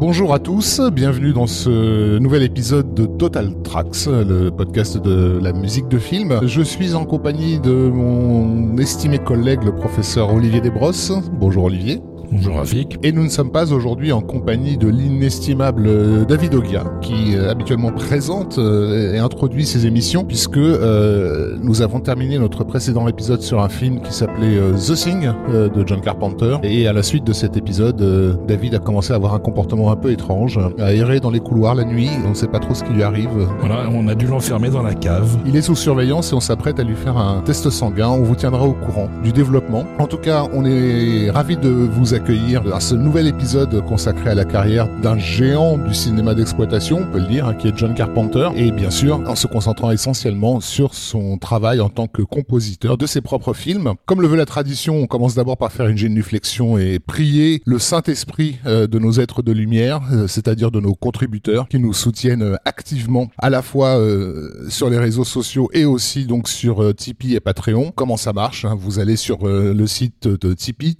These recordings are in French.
Bonjour à tous, bienvenue dans ce nouvel épisode de Total Tracks, le podcast de la musique de film. Je suis en compagnie de mon estimé collègue, le professeur Olivier Desbrosses. Bonjour Olivier. Bonjour Rafik. Et nous ne sommes pas aujourd'hui en compagnie de l'inestimable euh, David Ogia, qui euh, habituellement présente euh, et introduit ses émissions, puisque nous avons terminé notre précédent épisode sur un film qui s'appelait The Thing de John Carpenter. Et à la suite de cet épisode, David a commencé à avoir un comportement un peu étrange, à errer dans les couloirs la nuit, on ne sait pas trop ce qui lui arrive. Voilà, on a dû l'enfermer dans la cave. Il est sous surveillance et on s'apprête à lui faire un test sanguin. On vous tiendra au courant du développement. En tout cas, on est ravi de vous accueillir ce nouvel épisode consacré à la carrière d'un géant du cinéma d'exploitation, on peut le dire, hein, qui est John Carpenter, et bien sûr en se concentrant essentiellement sur son travail en tant que compositeur de ses propres films. Comme le veut la tradition, on commence d'abord par faire une génuflexion et prier le Saint-Esprit euh, de nos êtres de lumière, euh, c'est-à-dire de nos contributeurs qui nous soutiennent euh, activement à la fois sur les réseaux sociaux et aussi donc sur Tipeee et Patreon. Comment ça marche hein? Vous allez sur le site de Tipeee,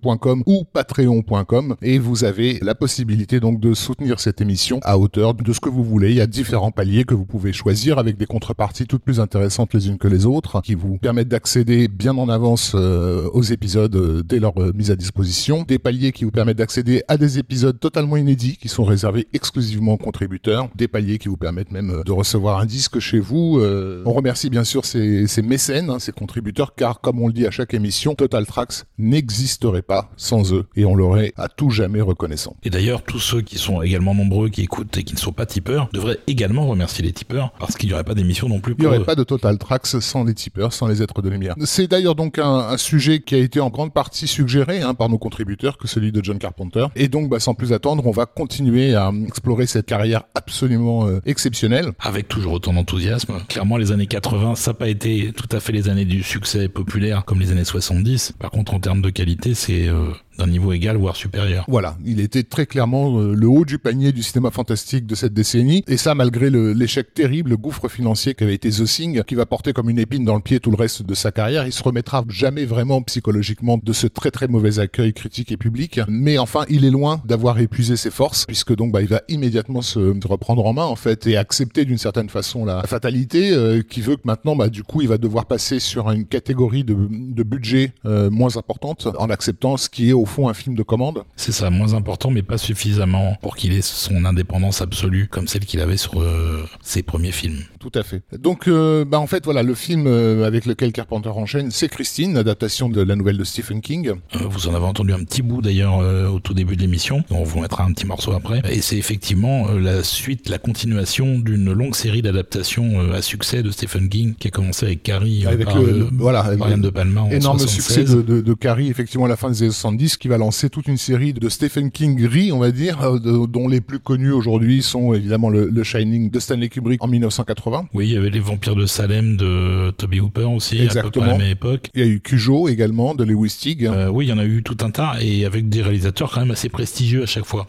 TIP3E ou patreon.com et vous avez la possibilité donc de soutenir cette émission à hauteur de ce que vous voulez. Il y a différents paliers que vous pouvez choisir avec des contreparties toutes plus intéressantes les unes que les autres qui vous permettent d'accéder bien en avance euh, aux épisodes euh, dès leur euh, mise à disposition. Des paliers qui vous permettent d'accéder à des épisodes totalement inédits qui sont réservés exclusivement aux contributeurs. Des paliers qui vous permettent même de recevoir un disque chez vous. on remercie bien sûr ces, ces mécènes, hein, ces contributeurs car comme on le dit à chaque émission, Total Tracks n'existerait pas sans eux et on l'aurait à tout jamais reconnaissant. Et d'ailleurs, tous ceux qui sont également nombreux, qui écoutent et qui ne sont pas tipeurs, devraient également remercier les tipeurs parce qu'il n'y aurait pas d'émission non plus. Il n'y aurait pas de Total Tracks sans les tipeurs, sans les êtres de lumière. C'est d'ailleurs donc un, sujet qui a été en grande partie suggéré hein, par nos contributeurs que celui de John Carpenter. Et donc, bah, sans plus attendre, on va continuer à explorer cette carrière absolument euh, exceptionnelle. Avec toujours autant d'enthousiasme. Clairement, les années 80, ça n'a pas été tout à fait les années du succès populaire comme les années 70. Par contre, en termes de qualité, c'est euh, d'un niveau égal voire supérieur. Voilà, il était très clairement euh, le haut du panier du cinéma fantastique de cette décennie et ça malgré l'échec terrible, le gouffre financier qu'avait été The Thing qui va porter comme une épine dans le pied tout le reste de sa carrière, il se remettra jamais vraiment psychologiquement de ce très très mauvais accueil critique et public, mais enfin, il est loin d'avoir épuisé ses forces puisque donc bah, il va immédiatement se reprendre en main en fait et accepter d'une certaine façon la fatalité euh, qui veut que maintenant bah du coup, il va devoir passer sur une catégorie de, de budget euh, moins importante en acceptant ce qui est au fond un film de commande. C'est ça, moins important, mais pas suffisamment pour qu'il ait son indépendance absolue comme celle qu'il avait sur euh, ses premiers films. Tout à fait. Donc, euh, bah en fait, voilà, le film euh, avec lequel Carpenter enchaîne, c'est Christine, adaptation de la nouvelle de Stephen King. vous en avez entendu un petit bout d'ailleurs au tout début de l'émission. On vous mettra un petit morceau après. Et c'est effectivement la suite, la continuation d'une longue série d'adaptations à succès de Stephen King qui a commencé avec Carrie, avec par, le, voilà, de Palma. énorme succès de, de, de, Carrie, effectivement, à la fin des années 70, qui va lancer toute une série de Stephen King gris, on va dire, euh, dont les plus connus aujourd'hui sont évidemment le, Shining de Stanley Kubrick en 1980. Oui, il y avait les Vampires de Salem de Toby Hooper aussi, Exactement. à peu près à la même époque. Il y a eu Cujo également de Lewis Teague. Euh, oui, il y en a eu tout un tas et avec des réalisateurs quand même assez prestigieux à chaque fois.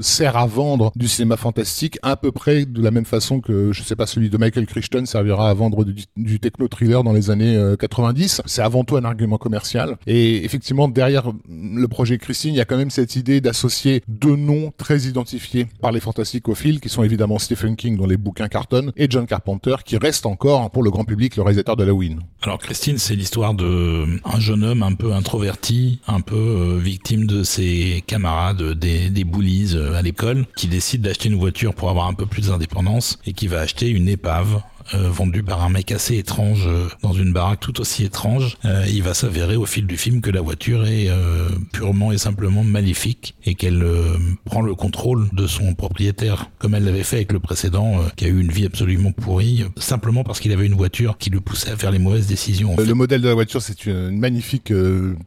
Sert à vendre du cinéma fantastique à peu près de la même façon que je sais pas celui de Michael Crichton servira à vendre du, techno thriller dans les années 90 euh, c'est avant tout un argument commercial. Et effectivement derrière le projet Christine il y a quand même cette idée d'associer deux noms très identifiés par les fantasticophiles qui sont évidemment Stephen King dont les bouquins cartonnent et John Carpenter qui reste encore pour le grand public le réalisateur d'Halloween. Alors Christine c'est l'histoire de un jeune homme un peu introverti un peu euh, victime de ses camarades des, des bullies à l'école, qui décide d'acheter une voiture pour avoir un peu plus d'indépendance et qui va acheter une épave euh, vendu par un mec assez étrange euh, dans une baraque tout aussi étrange. Euh, il va s'avérer au fil du film que la voiture est purement et simplement maléfique et qu'elle prend le contrôle de son propriétaire, comme elle l'avait fait avec le précédent, qui a eu une vie absolument pourrie, simplement parce qu'il avait une voiture qui le poussait à faire les mauvaises décisions. Le modèle de la voiture, c'est une magnifique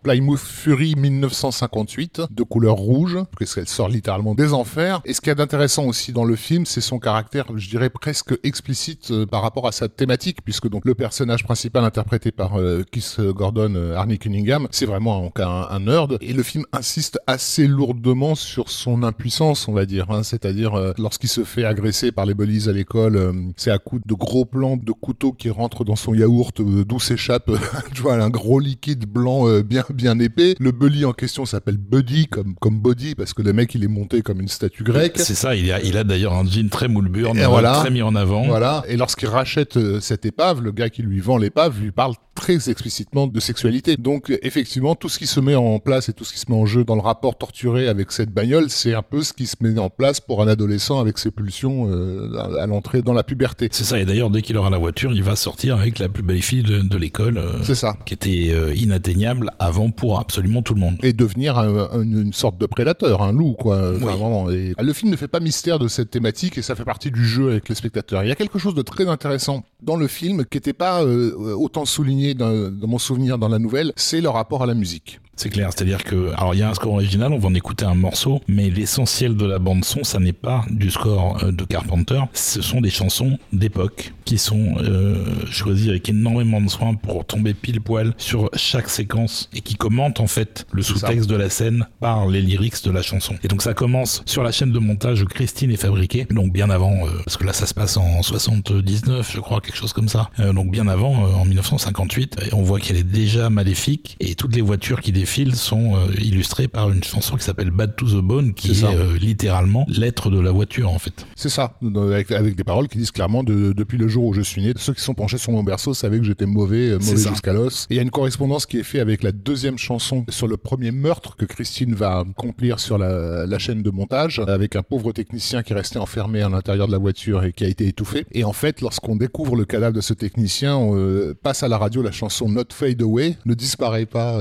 Plymouth Fury 1958 de couleur rouge, puisqu'elle sort littéralement des enfers. Et ce qu'il y a d'intéressant aussi dans le film, c'est son caractère, je dirais presque explicite par rapport rapport à sa thématique, puisque donc le personnage principal interprété par euh, Keith Gordon, euh, Arnie Cunningham, c'est vraiment un, un, nerd. Et le film insiste assez lourdement sur son impuissance, on va dire. Hein, C'est-à-dire euh, lorsqu'il se fait agresser par les bullies à l'école, euh, c'est à coup de gros plans de couteau qui rentrent dans son yaourt, d'où s'échappe, tu vois, un gros liquide blanc bien bien épais. Le bully en question s'appelle Buddy, comme comme Body, parce que le mec il est monté comme une statue grecque. C'est ça. Il a il a d'ailleurs un jean très moulburn, voilà, très mis en avant. Voilà. Et lorsqu'il rachète cette épave, le gars qui lui vend l'épave lui parle très explicitement de sexualité. Donc effectivement, tout ce qui se met en place et tout ce qui se met en jeu dans le rapport torturé avec cette bagnole, c'est un peu ce qui se met en place pour un adolescent avec ses pulsions euh, à l'entrée dans la puberté. C'est ça, et d'ailleurs dès qu'il aura la voiture, il va sortir avec la plus belle fille de, l'école. Euh, c'est ça. Qui était euh, inatteignable avant pour absolument tout le monde. Et devenir une sorte de prédateur, un loup quoi. vraiment. Et, le film ne fait pas mystère de cette thématique et ça fait partie du jeu avec les spectateurs. Il y a quelque chose de très intéressant dans le film qui n'était pas autant souligné dans, mon souvenir dans la nouvelle, c'est le rapport à la musique. C'est clair, c'est-à-dire que, alors il y a un score original, on va en écouter un morceau, mais l'essentiel de la bande son, ça n'est pas du score euh, de Carpenter, ce sont des chansons d'époque qui sont euh, choisies avec énormément de soin pour tomber pile poil sur chaque séquence et qui commentent en fait le sous-texte de la scène par les lyrics de la chanson. Et donc ça commence sur la chaîne de montage où Christine est fabriquée, donc bien avant, euh, parce que là ça se passe en 79, je crois, quelque chose comme ça, donc bien avant, en 1958, et on voit qu'elle est déjà maléfique et toutes les voitures qui fils sont euh, illustrés par une chanson qui s'appelle Bad to the Bone, qui est, euh, littéralement l'être de la voiture en fait. C'est ça, avec, des paroles qui disent clairement depuis le jour où je suis né, ceux qui sont penchés sur mon berceau savaient que j'étais mauvais, euh, mauvais jusqu'à l'os. Et il y a une correspondance qui est faite avec la deuxième chanson sur le premier meurtre que Christine va accomplir sur la, la chaîne de montage, avec un pauvre technicien qui est resté enfermé à l'intérieur de la voiture et qui a été étouffé. Et en fait, lorsqu'on découvre le cadavre de ce technicien, on passe à la radio la chanson Not Fade Away, ne disparaît pas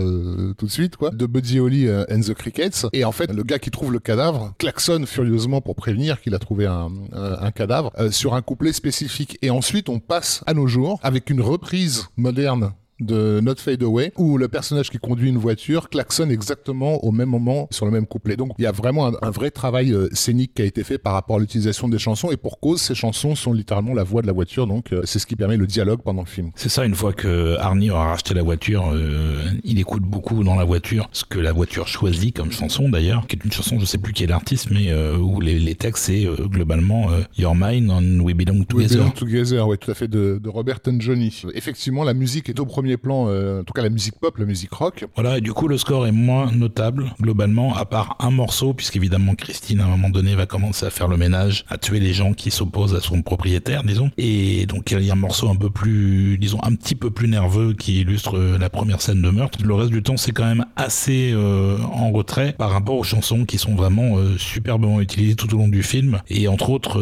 tout de suite, de Buddy Holly euh, and the Crickets. Et en fait, le gars qui trouve le cadavre klaxonne furieusement pour prévenir qu'il a trouvé un, un, cadavre euh, sur un couplet spécifique. Et ensuite, on passe à nos jours avec une reprise moderne de Not Fade Away où le personnage qui conduit une voiture klaxonne exactement au même moment sur le même couplet. Donc il y a vraiment un, vrai travail euh, scénique qui a été fait par rapport à l'utilisation des chansons et pour cause ces chansons sont littéralement la voix de la voiture donc euh, c'est ce qui permet le dialogue pendant le film. C'est ça une fois que Arnie aura racheté la voiture, euh, il écoute beaucoup dans la voiture ce que la voiture choisit comme chanson d'ailleurs, qui est une chanson je sais plus qui est l'artiste mais où les, textes c'est globalement Your Mind and We Belong Together. We Belong Together, oui tout à fait de, de Robert and Johnny. Effectivement la musique est au premier plan, euh, en tout cas la musique pop, la musique rock. Voilà, et du coup le score est moins notable globalement, à part un morceau, puisqu'évidemment Christine à un moment donné va commencer à faire le ménage, à tuer les gens qui s'opposent à son propriétaire, disons. Et donc il y a un morceau un peu plus, disons, un petit peu plus nerveux qui illustre euh, la première scène de meurtre. Le reste du temps c'est quand même assez euh, en retrait par rapport aux chansons qui sont vraiment superbement utilisées tout au long du film. Et entre autres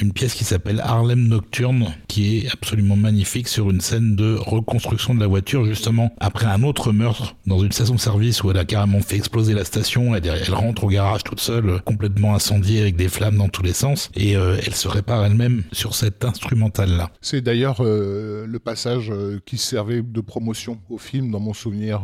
une pièce qui s'appelle Harlem Nocturne, qui est absolument magnifique sur une scène de reconstruction de la voiture justement après un autre meurtre dans une station-service où elle a carrément fait exploser la station. Elle, elle rentre au garage toute seule, complètement incendiée avec des flammes dans tous les sens et euh, elle se répare elle-même sur cet instrumental-là. C'est d'ailleurs euh, le passage euh, qui servait de promotion au film dans mon souvenir.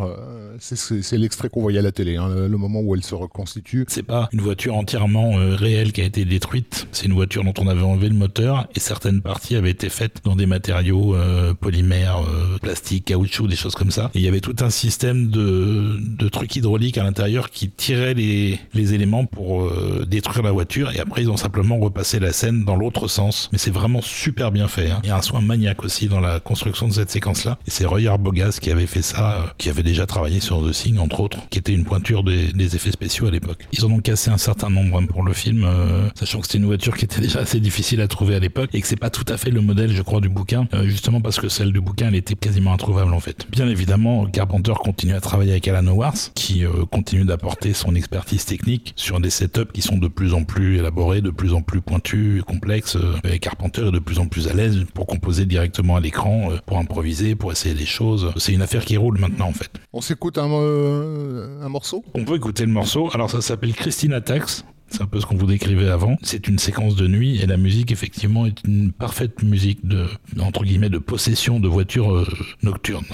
c'est l'extrait qu'on voyait à la télé, hein, le moment où elle se reconstitue. C'est pas une voiture entièrement réelle qui a été détruite. C'est une voiture dont on avait enlevé le moteur et certaines parties avaient été faites dans des matériaux polymères, plastiques, caoutchouc, des choses comme ça. Et il y avait tout un système de, de trucs hydrauliques à l'intérieur qui tiraient les, les éléments pour euh, détruire la voiture. Et après, ils ont simplement repassé la scène dans l'autre sens. Mais c'est vraiment super bien fait. Hein. Il y a un soin maniaque aussi dans la construction de cette séquence-là. Et c'est Roy Arbogast qui avait fait ça, euh, qui avait déjà travaillé sur The Thing, entre autres, qui était une pointure des, des effets spéciaux à l'époque. Ils en ont cassé un certain nombre hein, pour le film, euh, sachant que c'était une voiture qui était déjà assez difficile à trouver à l'époque et que c'est pas tout à fait le modèle, je crois, du bouquin, justement parce que celle du bouquin, elle était quasiment introuvable en fait. Bien évidemment, Carpenter continue à travailler avec Alan Howarth, qui euh, continue d'apporter son expertise technique sur des setups qui sont de plus en plus élaborés, de plus en plus pointus et complexes. Euh, et Carpenter est de plus en plus à l'aise pour composer directement à l'écran, euh, pour improviser, pour essayer des choses. C'est une affaire qui roule maintenant en fait. On s'écoute un, un morceau? On peut écouter le morceau. Alors ça s'appelle Christina Tax. C'est un peu ce qu'on vous décrivait avant. C'est une séquence de nuit et la musique effectivement est une parfaite musique de entre guillemets de possession de voitures euh, nocturnes.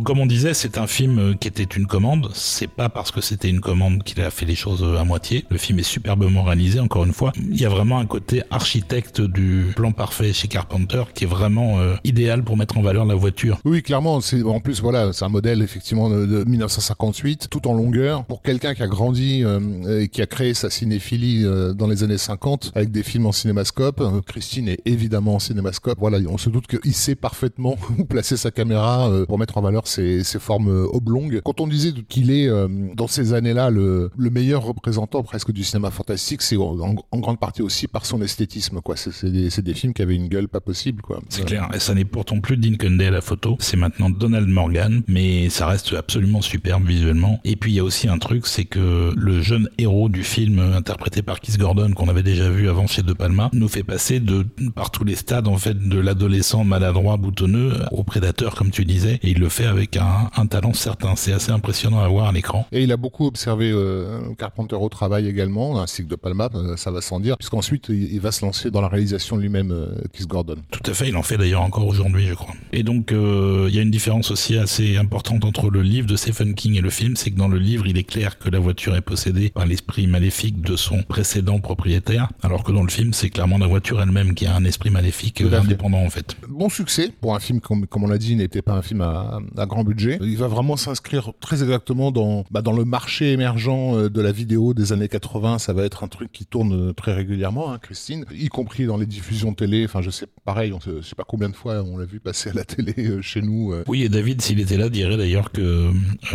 Donc comme on disait, c'est un film qui était une commande. C'est pas parce que c'était une commande qu'il a fait les choses à moitié. Le film est superbement réalisé, encore une fois. Il y a vraiment un côté architecte du plan parfait chez Carpenter qui est vraiment euh, idéal pour mettre en valeur la voiture. Oui, clairement. En plus voilà, c'est un modèle effectivement de, 1958, tout en longueur. Pour quelqu'un qui a grandi euh, et qui a créé sa cinéphilie euh, dans les années 50 avec des films en cinémascope, Christine est évidemment en cinémascope. Voilà, on se doute qu'il sait parfaitement où placer sa caméra pour mettre en valeur ses formes oblongues. Quand on disait qu'il est dans ces années-là le, le meilleur représentant presque du cinéma fantastique, c'est en, grande partie aussi par son esthétisme, quoi. C'est des, films qui avaient une gueule pas possible, quoi. C'est clair. Et ça n'est pourtant plus Dean Cundey à la photo. C'est maintenant Donald Morgan, mais ça reste absolument superbe visuellement. Et puis il y a aussi un truc, c'est que le jeune héros du film interprété par Keith Gordon, qu'on avait déjà vu avant chez De Palma, nous fait passer de par tous les stades en fait de l'adolescent maladroit boutonneux au prédateur, comme tu disais, et il le fait avec un, un talent certain. C'est assez impressionnant à voir à l'écran. Et il a beaucoup observé euh, Carpenter au travail également, ainsi que de Palma, euh, ça va sans dire, puisqu'ensuite il va se lancer dans la réalisation lui-même, euh, Keith Gordon. Tout à fait, il en fait d'ailleurs encore aujourd'hui, je crois. Et donc euh, il y a une différence aussi assez importante entre le livre de Stephen King et le film, c'est que dans le livre, il est clair que la voiture est possédée par l'esprit maléfique de son précédent propriétaire, alors que dans le film, c'est clairement la voiture elle-même qui a un esprit maléfique indépendant en fait. Bon succès pour un film comme, comme on l'a dit, n'était pas un film à, à, grand budget. Il va vraiment s'inscrire très exactement dans, bah, dans le marché émergent de la vidéo des années 80, ça va être un truc qui tourne euh, très régulièrement, hein, Christine, y compris dans les diffusions télé. Enfin, je sais, pareil, on sait, sais pas combien de fois on l'a vu passer à la télé euh, chez nous. Euh. Oui, et David, s'il était là, dirait d'ailleurs que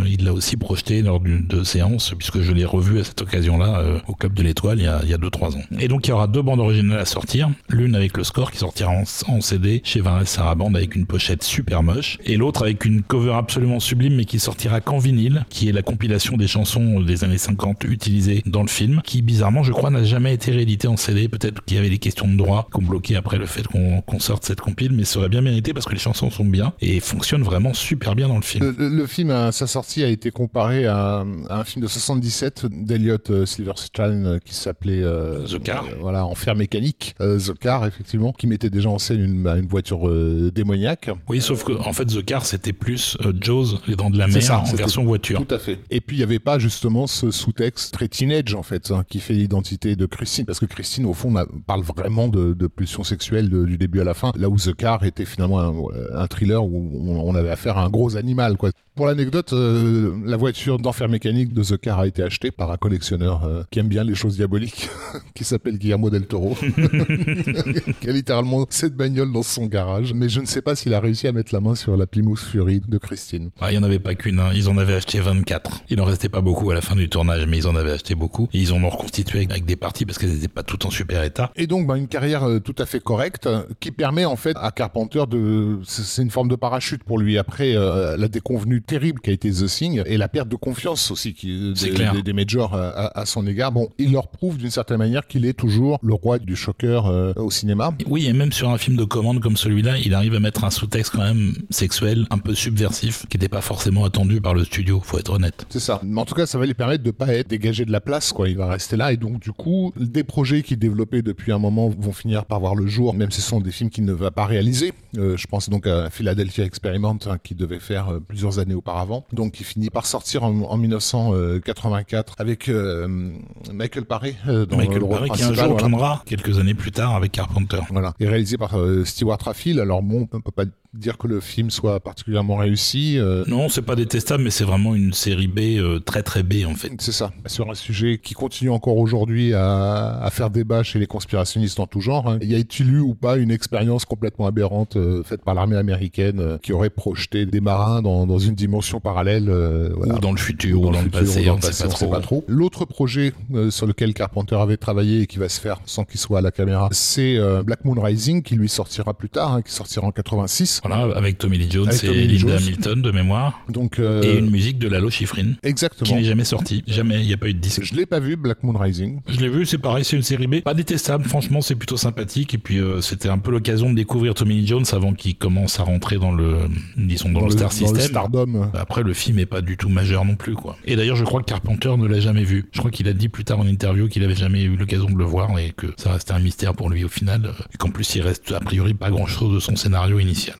il l'a aussi projeté lors d'une de séances, puisque je l'ai revu à cette occasion-là au Club de l'Étoile il y a, il y a 2-3 ans. Et donc, il y aura deux bandes originales à sortir. L'une avec le score qui sortira en, CD chez Vince Saraband avec une pochette super moche, et l'autre avec une cover absolument sublime, mais qui sortira qu'en vinyle, qui est la compilation des chansons des années 50 utilisées dans le film, qui bizarrement, je crois, n'a jamais été réédité en CD. Peut-être qu'il y avait des questions de droit qu'on bloquait après le fait qu'on sorte cette compile, mais ça aurait bien mérité parce que les chansons sont bien et fonctionnent vraiment super bien dans le film. Le, film, à sa sortie, a été comparé à, un film de 77 d'Eliot euh, Silverstein euh, qui s'appelait euh, The Car. voilà, Enfer mécanique. The Car, effectivement, qui mettait déjà en scène une, une voiture démoniaque. Oui, sauf que en fait, The Car, c'était plus Jaws, les dents de la mer, en version voiture. Tout à fait. Et puis, il n'y avait pas justement ce sous-texte très teenage, en fait, hein, qui fait l'identité de Christine, parce que Christine, au fond, parle vraiment de, de pulsion sexuelle du début à la fin, là où The Car était finalement un, thriller où on, avait affaire à un gros animal, quoi. Pour l'anecdote, euh, la voiture d'enfer mécanique de The Car a été achetée par un collectionneur euh, qui aime bien les choses diaboliques, qui s'appelle Guillermo del Toro, qui a littéralement cette bagnole dans son garage, mais je ne sais pas s'il a réussi à mettre la main sur la Plymouth Fury de Christine. Ah, il n'y en avait pas qu'une, hein. ils en avaient acheté 24. Il en restait pas beaucoup à la fin du tournage, mais ils en avaient acheté beaucoup. Et ils en ont reconstitué avec des parties parce qu'elles n'étaient pas toutes en super état. Et donc, bah, une carrière euh, tout à fait correcte qui permet en fait à Carpenter de, c'est une forme de parachute pour lui après la déconvenue terrible qui a été The Thing et la perte de confiance aussi qui, des, des, majors à, son égard. Bon, il leur prouve d'une certaine manière qu'il est toujours le roi du choqueur euh, au cinéma. Oui, et même sur un film de commande comme celui-là, il arrive à mettre un sous-texte quand même sexuel, un peu subversif, qui n'était pas forcément attendu par le studio, faut être honnête. C'est ça. Mais en tout cas, ça va lui permettre de pas être dégagé de la place, quoi. Il va rester là et donc du coup, des projets qu'il développait depuis un moment vont finir par voir le jour, même si ce sont des films qu'il ne va pas réaliser. Euh, je pense donc à Philadelphia Experiment, hein, qui devait faire euh, plusieurs années auparavant donc il finit par sortir en, 1984 avec euh, Michael Paré euh, dans Michael le Paré qui un jour tournera quelques années plus tard avec Carpenter. Voilà, et réalisé par euh, Stewart Raffil. Alors bon, on peut pas dire que le film soit particulièrement réussi. Euh. Non, c'est pas détestable, mais c'est vraiment une série B euh, très très B en fait. C'est ça, sur un sujet qui continue encore aujourd'hui à, à, faire débat chez les conspirationnistes en tout genre. Hein. Y a-t-il eu ou pas une expérience complètement aberrante euh, faite par l'armée américaine qui aurait projeté des marins dans, dans une dimension parallèle voilà. Ou dans le futur, ou dans, le, passé, on, sait pas trop. L'autre projet sur lequel Carpenter avait travaillé et qui va se faire sans qu'il soit à la caméra, c'est Black Moon Rising qui lui sortira plus tard, hein, qui sortira en 86. Voilà, avec Tommy Lee Jones et Linda Hamilton de mémoire. Donc, euh, Et une musique de Lalo Schifrin. Exactement. Qui n'est jamais sortie. Jamais, il n'y a pas eu de disque. Je l'ai pas vu, Black Moon Rising. Je l'ai vu, c'est pareil, c'est une série B. Pas détestable, franchement, c'est plutôt sympathique. Et puis, euh, c'était un peu l'occasion de découvrir Tommy Lee Jones avant qu'il commence à rentrer dans le, disons, dans, le, Star System. Stardom. Après, le film est pas du tout majeur non plus, quoi. Et d'ailleurs, je crois que Carpenter ne l'a jamais vu. Je crois qu'il a dit plus tard en interview qu'il avait jamais eu l'occasion de le voir et que ça restait un mystère pour lui au final. Et qu'en plus, il reste a priori pas grand chose de son scénario initial.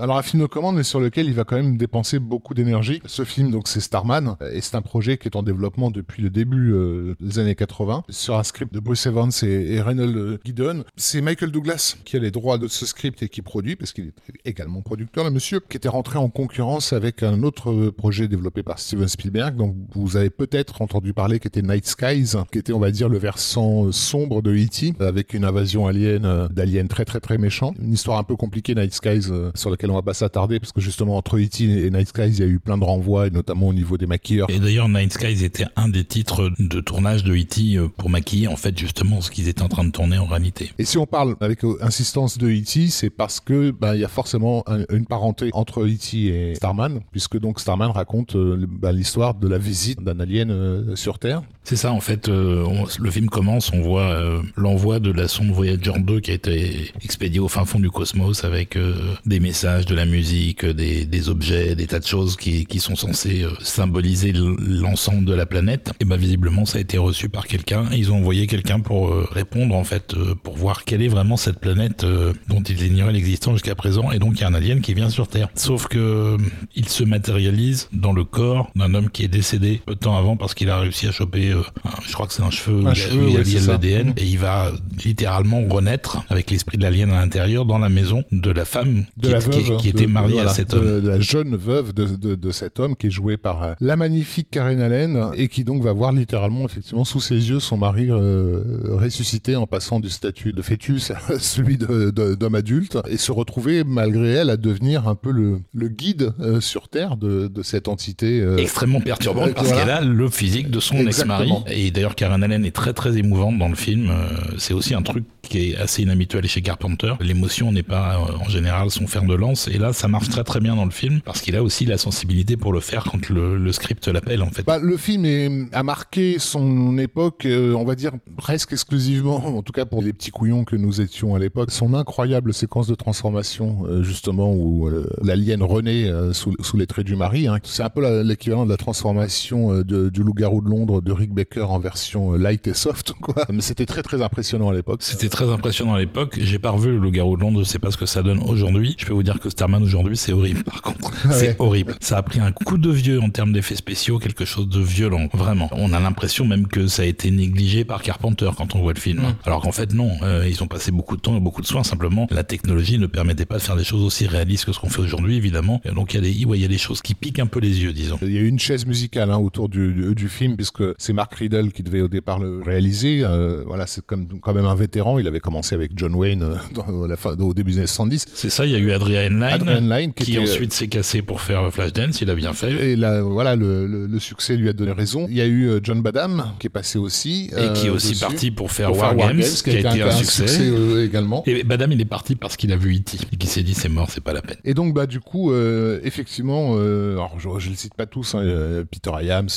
Alors un film de commande, mais sur lequel il va quand même dépenser beaucoup d'énergie. Ce film, donc, c'est Starman, et c'est un projet qui est en développement depuis le début euh, des années 80, sur un script de Bruce Evans et, et Reynold Gideon. C'est Michael Douglas qui a les droits de ce script et qui produit, parce qu'il est également producteur, le monsieur, qui était rentré en concurrence avec un autre projet développé par Steven Spielberg, donc vous avez peut-être entendu parler, qui était Night Skies, qui était, on va dire, le versant sombre de E.T., avec une invasion alien, euh, d'aliens très très très méchants. Une histoire un peu compliquée, Night Skies, euh, sur laquelle on va pas s'attarder, parce que justement, entre E.T. et Night Skies, il y a eu plein de renvois, et notamment au niveau des maquilleurs. Et d'ailleurs, Night Skies était un des titres de tournage de E.T. Euh, pour maquiller, en fait, justement, ce qu'ils étaient en train de tourner en réalité. Et si on parle avec insistance de E.T., c'est parce que bah, il y a forcément une parenté entre E.T. et Starman, puisque donc Starman raconte bah, l'histoire de la visite d'un alien sur Terre. C'est ça, en fait, le film commence, on voit l'envoi de la sonde Voyager 2 qui a été expédiée au fin fond du cosmos avec des messages, de la musique, des, des, objets, des tas de choses qui, qui sont censés symboliser l'ensemble de la planète. Et bah visiblement ça a été reçu par quelqu'un. Ils ont envoyé quelqu'un pour répondre en fait, pour voir quelle est vraiment cette planète dont ils ignoraient l'existence jusqu'à présent. Et donc il y a un alien qui vient sur Terre. Sauf que il se matérialise dans le corps d'un homme qui est décédé peu de temps avant parce qu'il a réussi à choper, je crois que c'est un cheveu, un cheveu il ouais, a l'ADN et il va littéralement renaître avec l'esprit de l'alien à l'intérieur dans la maison de la femme de qui, la qui, veuve, qui était de- mariée à cet homme. de la jeune veuve de, cet homme qui est joué par euh, la magnifique Karen Allen et qui donc va voir littéralement effectivement sous ses yeux son mari euh, ressuscité en passant du statut de fœtus à celui d'homme adulte et se retrouver malgré elle à devenir un peu le, le guide euh, sur Terre de, cette entité. euh, extrêmement perturbante parce voilà. qu'elle a le physique de son Exactement. Et d'ailleurs, Karen Allen est très très émouvante dans le film. Euh, C'est aussi un truc qui est assez inhabituel chez Carpenter. L'émotion n'est pas euh, en général son fer de lance. Et là, ça marche très très bien dans le film parce qu'il a aussi la sensibilité pour le faire quand le, le script l'appelle en fait. Bah, le film est, a marqué son époque, euh, on va dire presque exclusivement, en tout cas pour les petits couillons que nous étions à l'époque, son incroyable séquence de transformation, euh, justement, où euh, l'alien renaît sous, sous les traits du mari. hein. C'est un peu l'équivalent de la transformation de- du loup-garou de Londres de Rick Baker en version euh, light et soft, quoi. Mais c'était très très impressionnant à l'époque. C'était très impressionnant à l'époque. J'ai pas revu le Loup-garou de Londres, je sais pas ce que ça donne aujourd'hui. Je peux vous dire que Starman aujourd'hui, c'est horrible par contre. Ouais. C'est horrible. Ça a pris un coup de vieux en termes d'effets spéciaux, quelque chose de violent, vraiment. On a l'impression même que ça a été négligé par Carpenter quand on voit le film. Alors qu'en fait, non. Euh, ils ont passé beaucoup de temps et beaucoup de soins. Simplement, la technologie ne permettait pas de faire des choses aussi réalistes que ce qu'on fait aujourd'hui, évidemment. Et donc, il y, a des, ouais, y a des choses qui piquent un peu les yeux, disons. Il y a une chaise musicale hein, autour du, du, du film puisque c'est Mark Riddle qui devait au départ le réaliser. Euh, voilà, c'est quand même un vétéran. Il avait commencé avec John Wayne euh, dans la fin, au début des années 70. C'est ça, il y a eu Adrian Lyne, Adrian Lyne qui, qui, était, ensuite s'est cassé pour faire Flashdance, il a bien fait. et là, voilà, le, le, le succès lui a donné raison. Il y a eu euh, John Badham qui est passé aussi Et qui est euh, aussi dessus, parti pour faire pour War, faire Games, qui a été un, succès. euh, également. Et Badam, il est parti parce qu'il a vu E.T. et qu'il s'est dit c'est mort, c'est pas la peine. Et donc bah du coup euh, effectivement euh, alors je, je le cite pas tous hein, euh, Peter Iams,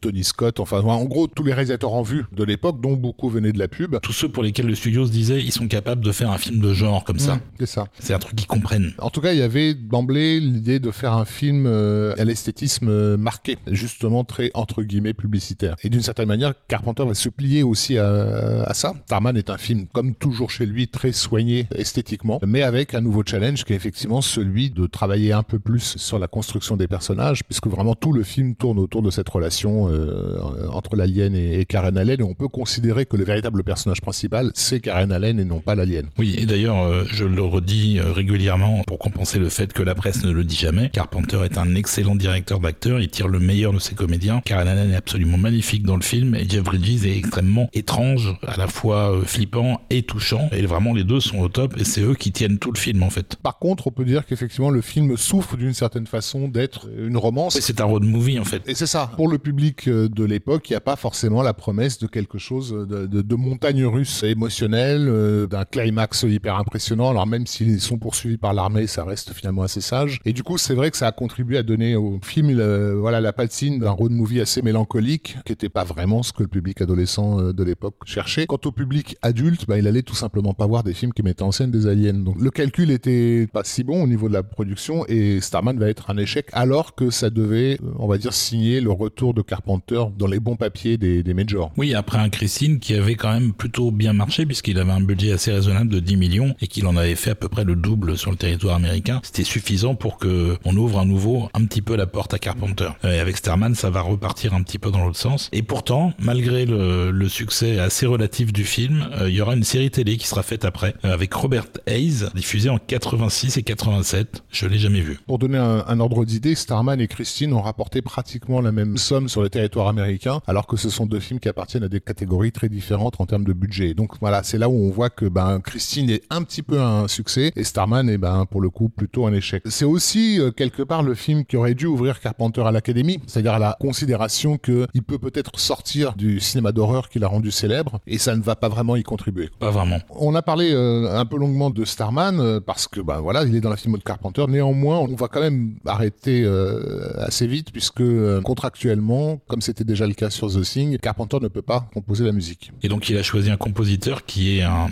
Tony, Scott, enfin en gros tous les réalisateurs en vue de l'époque dont beaucoup venaient de la pub. Tous ceux pour lesquels le studio se disait ils sont capables de faire un film de genre comme ça. Mmh, c'est ça. C'est un truc qu'ils comprennent. En tout cas, il y avait d'emblée l'idée de faire un film euh, à l'esthétisme euh, marqué, justement très entre guillemets publicitaire. Et d'une certaine manière, Carpenter va se plier aussi à, à ça. Tarman est un film, comme toujours chez lui, très soigné esthétiquement, mais avec un nouveau challenge qui est effectivement celui de travailler un peu plus sur la construction des personnages, puisque vraiment tout le film tourne autour de cette relation euh, entre l'alien et, et Karen Allen, et on peut considérer que le véritable personnage principal, c'est Karen Allen et non pas l'alien. Oui, et d'ailleurs, euh, je le redis euh, régulièrement pour compenser le fait que la presse ne le dit jamais. Carpenter est un excellent directeur d'acteurs, il tire le meilleur de ses comédiens. Karen Allen est absolument magnifique dans le film et Jeff Bridges est extrêmement étrange, à la fois euh, flippant et touchant. Et vraiment, les deux sont au top et c'est eux qui tiennent tout le film en fait. Par contre, on peut dire qu'effectivement, le film souffre d'une certaine façon d'être une romance. Et C'est un road movie en fait. Et c'est ça. Pour le public euh, de l'époque, il n'y a pas forcément la promesse de quelque chose de, montagne russe émotionnelle, euh, d'un climax hyper impressionnant. Alors même s'ils sont poursuivis par l'armée, ça reste finalement assez sage. Et du coup, c'est vrai que ça a contribué à donner au film, euh, voilà, la patine d'un road movie assez mélancolique, qui n'était pas vraiment ce que le public adolescent euh, de l'époque cherchait. Quant au public adulte, bah, il allait tout simplement pas voir des films qui mettaient en scène des aliens. Donc le calcul était pas si bon au niveau de la production et Starman va être un échec alors que ça devait, on va dire, signer le retour de Carpenter dans les bons papiers des, des majors. Oui, après un Christine qui avait quand même plutôt bien marché puisqu'il avait un budget assez raisonnable de 10 millions et qu'il en avait fait à peu près le double sur le territoire américain, c'était suffisant pour que on ouvre à nouveau un petit peu la porte à Carpenter. Et avec Starman, ça va repartir un petit peu dans l'autre sens. Et pourtant, malgré le, le succès assez relatif du film, il y aura une série télé qui sera faite après avec Robert Hayes, diffusée en 86 et 87. Je l'ai jamais vu. Pour donner un, un ordre d'idée, Starman et Christine ont rapporté pratiquement la même somme sur le territoire américain, alors que ce sont deux films qui appartiennent à des catégories très différentes en termes de budget. Donc voilà, c'est là où on voit que ben Christine est un petit peu un succès et Starman est ben pour le coup plutôt un échec. C'est aussi euh, quelque part le film qui aurait dû ouvrir Carpenter à l'Académie, c'est-à-dire à la considération que il peut peut-être sortir du cinéma d'horreur qu'il a rendu célèbre et ça ne va pas vraiment y contribuer. Pas vraiment. On a parlé euh, un peu longuement de Starman euh, parce que ben voilà, il est dans la film de Carpenter. Néanmoins, on va quand même arrêter euh, assez vite puisque euh, contractuellement, comme c'était déjà le cas sur The Carpenter ne peut pas composer la musique. Et donc il a choisi un compositeur qui est un,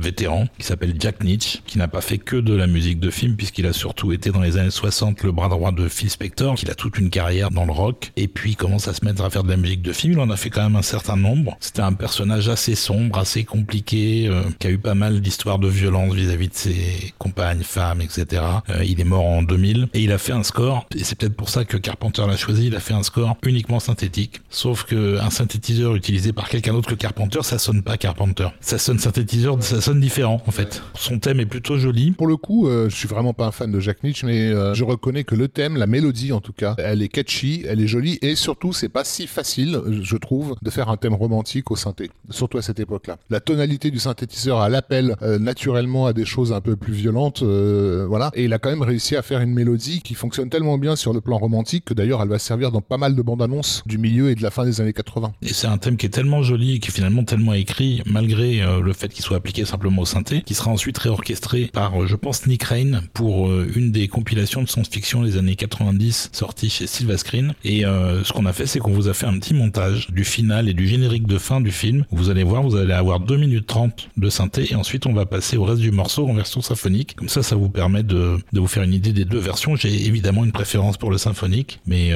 vétéran, qui s'appelle Jack Nitch, qui n'a pas fait que de la musique de film, puisqu'il a surtout été dans les années 60 le bras droit de Phil Spector, qu'il a toute une carrière dans le rock, et puis commence à se mettre à faire de la musique de film. Il en a fait quand même un certain nombre. C'était un personnage assez sombre, assez compliqué, euh, qui a eu pas mal d'histoires de violence vis-à-vis de ses compagnes, femmes, etc. Euh, il est mort en 2000, et il a fait un score, et c'est peut-être pour ça que Carpenter l'a choisi, il a fait un score uniquement synthétique. Sauf que un synthétiseur utilisé par quelqu'un d'autre que Carpenter, ça sonne pas Carpenter. Ça sonne synthétiseur, ça sonne différent en fait. Son thème est plutôt joli. Pour le coup, euh, je suis vraiment pas un fan de Jack Nitch, mais euh, je reconnais que le thème, la mélodie en tout cas, elle est catchy, elle est jolie, et surtout, c'est pas si facile, je trouve, de faire un thème romantique au synthé, surtout à cette époque-là. La tonalité du synthétiseur à l'appel euh, naturellement à des choses un peu plus violentes, euh, voilà, et il a quand même réussi à faire une mélodie qui fonctionne tellement bien sur le plan romantique que d'ailleurs elle va servir dans pas mal de bandes annonces du milieu et de la fin des années 80. Et c'est un thème qui est tellement joli et qui est finalement tellement écrit, malgré euh, le fait qu'il soit appliqué simplement au synthé, qui sera ensuite réorchestré par, euh, je pense, Nick Rain pour euh, une des compilations de science-fiction des années 90 sorties chez Silva Screen. Et ce qu'on a fait, c'est qu'on vous a fait un petit montage du final et du générique de fin du film. Vous allez voir, vous allez avoir 2 minutes 30 de synthé et ensuite on va passer au reste du morceau en version symphonique. Comme ça, ça vous permet de, de vous faire une idée des deux versions. J'ai évidemment une préférence pour le symphonique, mais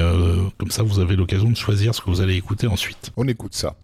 comme ça, vous avez l'occasion de choisir ce que vous allez écouter On écoute ça.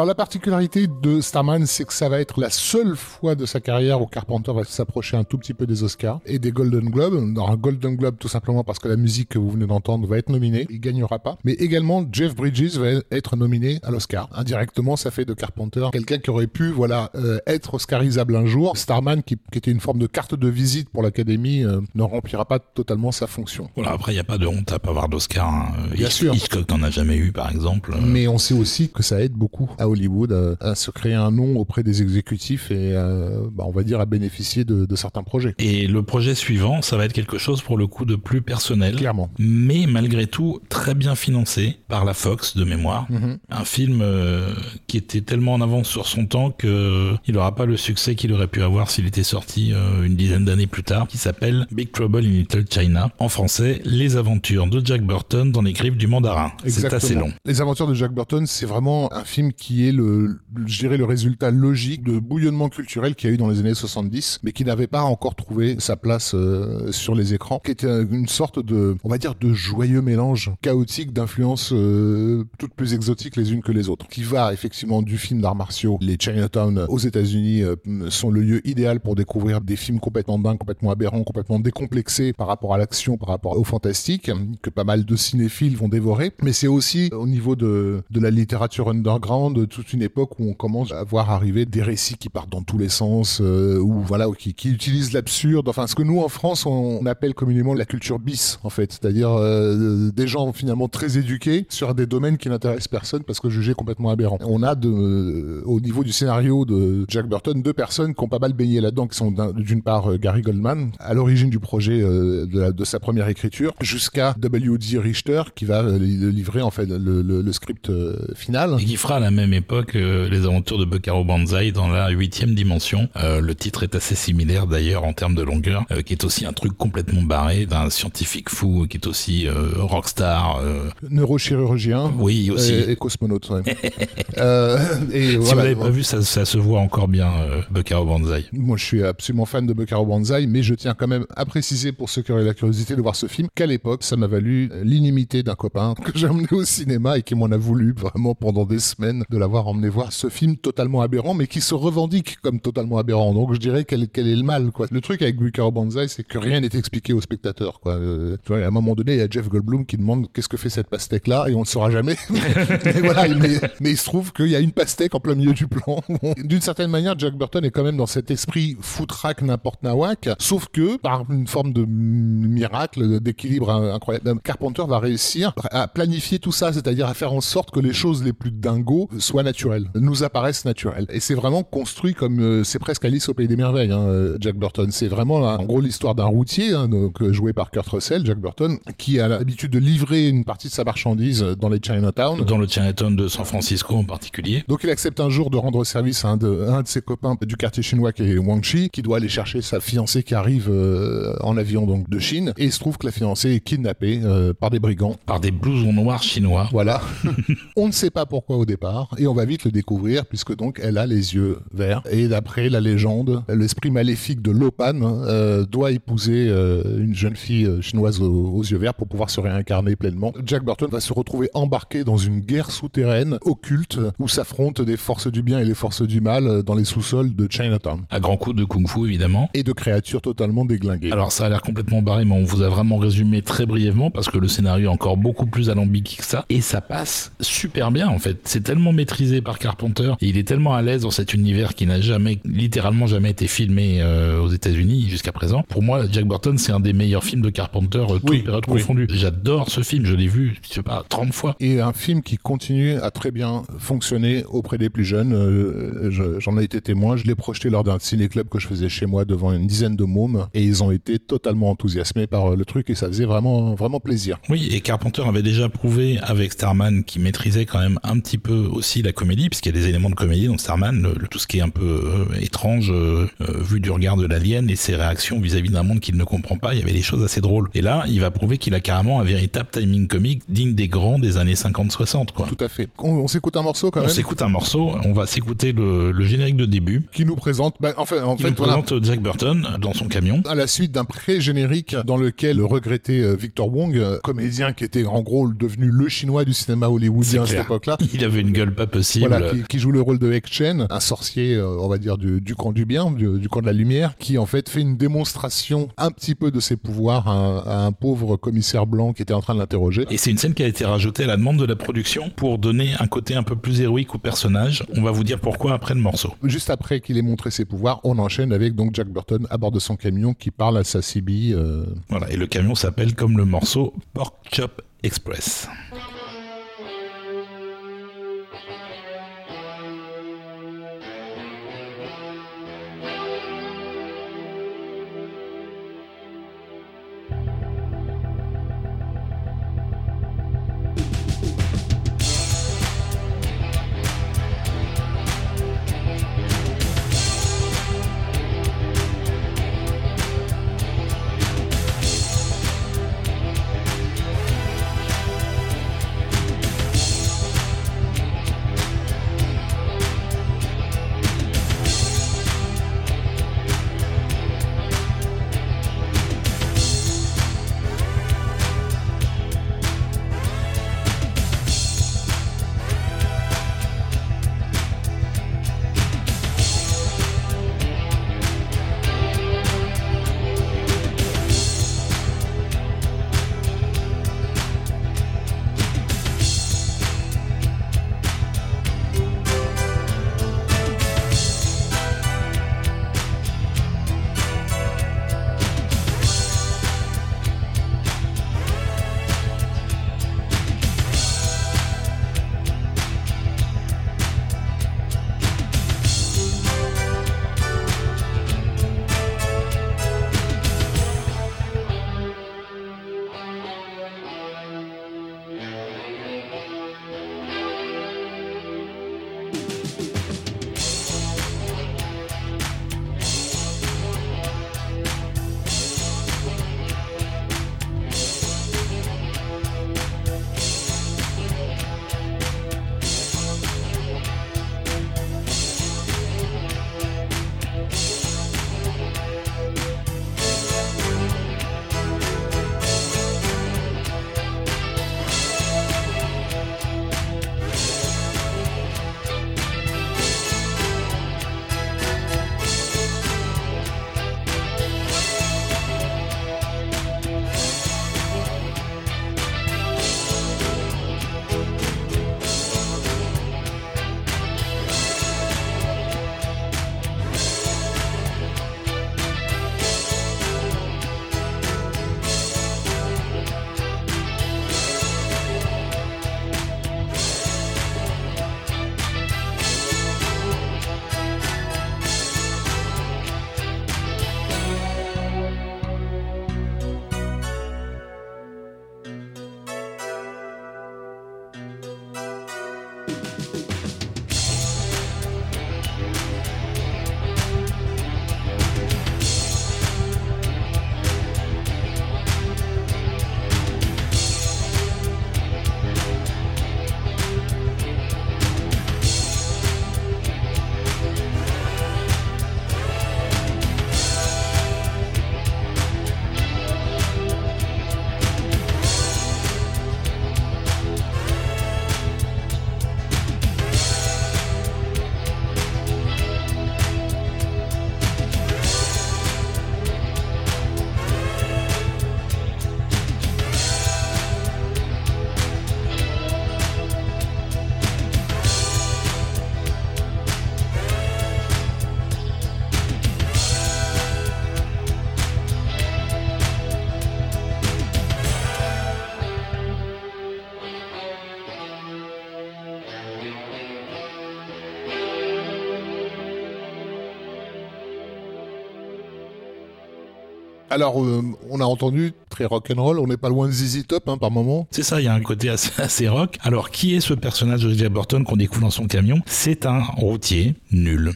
Alors la particularité de Starman, c'est que ça va être la seule fois de sa carrière où Carpenter va s'approcher un tout petit peu des Oscars et des Golden Globes. Dans un Golden Globe tout simplement parce que la musique que vous venez d'entendre va être nominée, il gagnera pas. Mais également Jeff Bridges va être nominé à l'Oscar. Indirectement, ça fait de Carpenter quelqu'un qui aurait pu voilà euh, être oscarisable un jour. Starman, qui, qui, était une forme de carte de visite pour l'Académie, euh, ne remplira pas totalement sa fonction. Voilà, après il n'y a pas de honte à pas avoir d'Oscar. Hein. Bien sûr. Hitchcock n'en a jamais eu par exemple. Mais on sait aussi que ça aide beaucoup à Hollywood à, à se créer un nom auprès des exécutifs et euh, bah, on va dire à bénéficier de, de, certains projets. Et le projet suivant, ça va être quelque chose pour le coup de plus personnel. Clairement. Mais malgré tout très bien financé par la Fox de mémoire. Mm -hmm. Un film euh, qui était tellement en avance sur son temps que il n'aura pas le succès qu'il aurait pu avoir s'il était sorti euh, une dizaine d'années plus tard, qui s'appelle Big Trouble in Little China. En français, Les aventures de Jack Burton dans les griffes du mandarin. C'est assez long. Les aventures de Jack Burton, c'est vraiment un film qui est le, je dirais, le résultat logique de bouillonnement culturel qu'il y a eu dans les années 70, mais qui n'avait pas encore trouvé sa place euh, sur les écrans, qui était une sorte de, on va dire, de joyeux mélange chaotique d'influences euh, toutes plus exotiques les unes que les autres, qui va effectivement du film d'arts martiaux. Les Chinatown aux États-Unis euh, sont le lieu idéal pour découvrir des films complètement dingues, complètement aberrants, complètement décomplexés par rapport à l'action, par rapport au fantastique, que pas mal de cinéphiles vont dévorer. Mais c'est aussi au niveau de, de la littérature underground, toute une époque où on commence à voir arriver des récits qui partent dans tous les sens, euh, ou voilà, qui, qui utilisent l'absurde. Enfin, ce que nous en France on, appelle communément la culture bis, en fait, c'est-à-dire euh, des gens finalement très éduqués sur des domaines qui n'intéressent personne parce que jugés complètement aberrants. On a de, euh, au niveau du scénario de Jack Burton deux personnes qui ont pas mal baigné là-dedans, qui sont d'une part euh, Gary Goldman, à l'origine du projet euh, de, de, sa première écriture, jusqu'à W.D. Richter qui va euh, livrer en fait le, le, le script final. Et fera la même époque les aventures de Buckaroo Banzai dans la huitième dimension. le titre est assez similaire d'ailleurs en termes de longueur, qui est aussi un truc complètement barré d'un scientifique fou qui est aussi rockstar. Neurochirurgien. Oui, aussi. Et, et cosmonaute. Ouais. euh, et si voilà, vous l'avez pas vu, ça, ça, se voit encore bien, euh, Buckaroo Banzai. Moi, je suis absolument fan de Buckaroo Banzai, mais je tiens quand même à préciser pour ceux qui auraient la curiosité de voir ce film qu'à l'époque, ça m'a valu l'inimité d'un copain que j'ai emmené au cinéma et qui m'en a voulu vraiment pendant des semaines de l'avoir emmené voir ce film totalement aberrant, mais qui se revendique comme totalement aberrant. Donc, je dirais quel, quel est le mal, quoi. Le truc avec Buckaroo Banzai, c'est que rien n'est expliqué au spectateur, quoi. Euh, tu vois, à un moment donné, il y a Jeff Goldblum qui demande qu'est-ce que fait cette pastèque là, et on ne saura jamais. mais voilà, il se trouve qu'il y a une pastèque en plein milieu du plan. D'une certaine manière, Jack Burton est quand même dans cet esprit foutraque n'importe nawak, sauf que par une forme de miracle, d'équilibre incroyable, Carpenter va réussir à planifier tout ça, c'est-à-dire à faire en sorte que les choses les plus dingos soient naturelles, nous apparaissent naturelles. Et c'est vraiment construit comme euh, c'est presque Alice au pays des merveilles, hein, Jack Burton. C'est vraiment en gros l'histoire d'un routier, hein, donc joué par Kurt Russell, Jack Burton, qui a l'habitude de livrer une partie de sa marchandise dans les Chinatown, dans le Chinatown de San Francisco en particulier. Donc il accepte un jour de rendre service à un de, un de ses copains du quartier chinois qui est Wang Chi, qui doit aller chercher sa fiancée qui arrive euh, en avion donc de Chine. Et il se trouve que la fiancée est kidnappée euh, par des brigands. Par des blousons noirs chinois. Voilà. on ne sait pas pourquoi au départ, et on va vite le découvrir, puisque donc elle a les yeux verts. Et d'après la légende, l'esprit maléfique de Lopan euh, doit épouser euh, une jeune fille chinoise aux, aux, yeux verts pour pouvoir se réincarner pleinement. Jack Burton va se retrouver embarqué dans une guerre souterraine occulte où s'affrontent des forces du bien et les forces du mal dans les sous-sols de Chinatown. À grands coups de kung-fu, évidemment. Et de créatures totalement déglinguées. Alors, ça a l'air complètement barré, mais on vous a vraiment résumé très brièvement parce que le scénario est encore beaucoup plus alambiqué que ça. Et ça passe super bien, en fait. C'est tellement maîtrisé par Carpenter et il est tellement à l'aise dans cet univers qui n'a jamais, littéralement jamais été filmé euh, aux États-Unis jusqu'à présent. Pour moi, Jack Burton, c'est un des meilleurs films de Carpenter, euh, oui, période oui. confondue. J'adore ce film, je l'ai vu, je sais pas, 30 fois. Et un film qui continue à très bien fonctionner auprès des plus jeunes. Euh, J'en ai été témoin. Je l'ai projeté lors d'un ciné-club que je faisais chez moi devant une dizaine de mômes et ils ont été totalement enthousiasmés par le truc et ça faisait vraiment, vraiment plaisir. Oui, et Carpenter avait déjà prouvé avec Starman qu'il maîtrisait quand même un petit peu aussi la comédie, puisqu'il y a des éléments de comédie dans Starman, le, le, tout ce qui est un peu euh, étrange euh, vu du regard de l'alien et ses réactions vis-à-vis d'un monde qu'il ne comprend pas, il y avait des choses assez drôles. Et là, il va prouver qu'il a carrément un véritable timing comique digne des grands des années 50-60, quoi. Tout à fait. On, on s'écoute un morceau quand même. On s'écoute un morceau, on va s'écouter le, le, générique de début. Qui nous présente, bah, enfin, en qui fait, nous présente Jack Burton dans son camion. À la suite d'un pré-générique dans lequel le regretté euh, Victor Wong, euh, comédien qui était en gros devenu le chinois du cinéma hollywoodien à cette époque-là. Il avait une gueule pas possible. Voilà, qui, qui joue le rôle de Chen, un sorcier, euh, on va dire, du, du camp du bien, du, du camp de la lumière, qui en fait fait une démonstration un petit peu de ses pouvoirs à un, à un pauvre commissaire blanc qui était en train de l'interroger. Et c'est une scène qui a été rajoutée à la demande de la production pour donner un côté un peu plus héroïque au personnage. On va vous dire pourquoi après le morceau. Juste après qu'il ait montré ses pouvoirs, on enchaîne avec donc Jack Burton à bord de son camion qui parle à sa CB. euh, Voilà, et le camion s'appelle comme le morceau Pork Chop Express. Alors, euh, on a entendu très rock'n'roll, on n'est pas loin de ZZ Top hein, par moment. C'est ça, il y a un côté assez, assez rock. Alors, qui est ce personnage de Jack Burton qu'on découvre dans son camion? C'est un routier nul.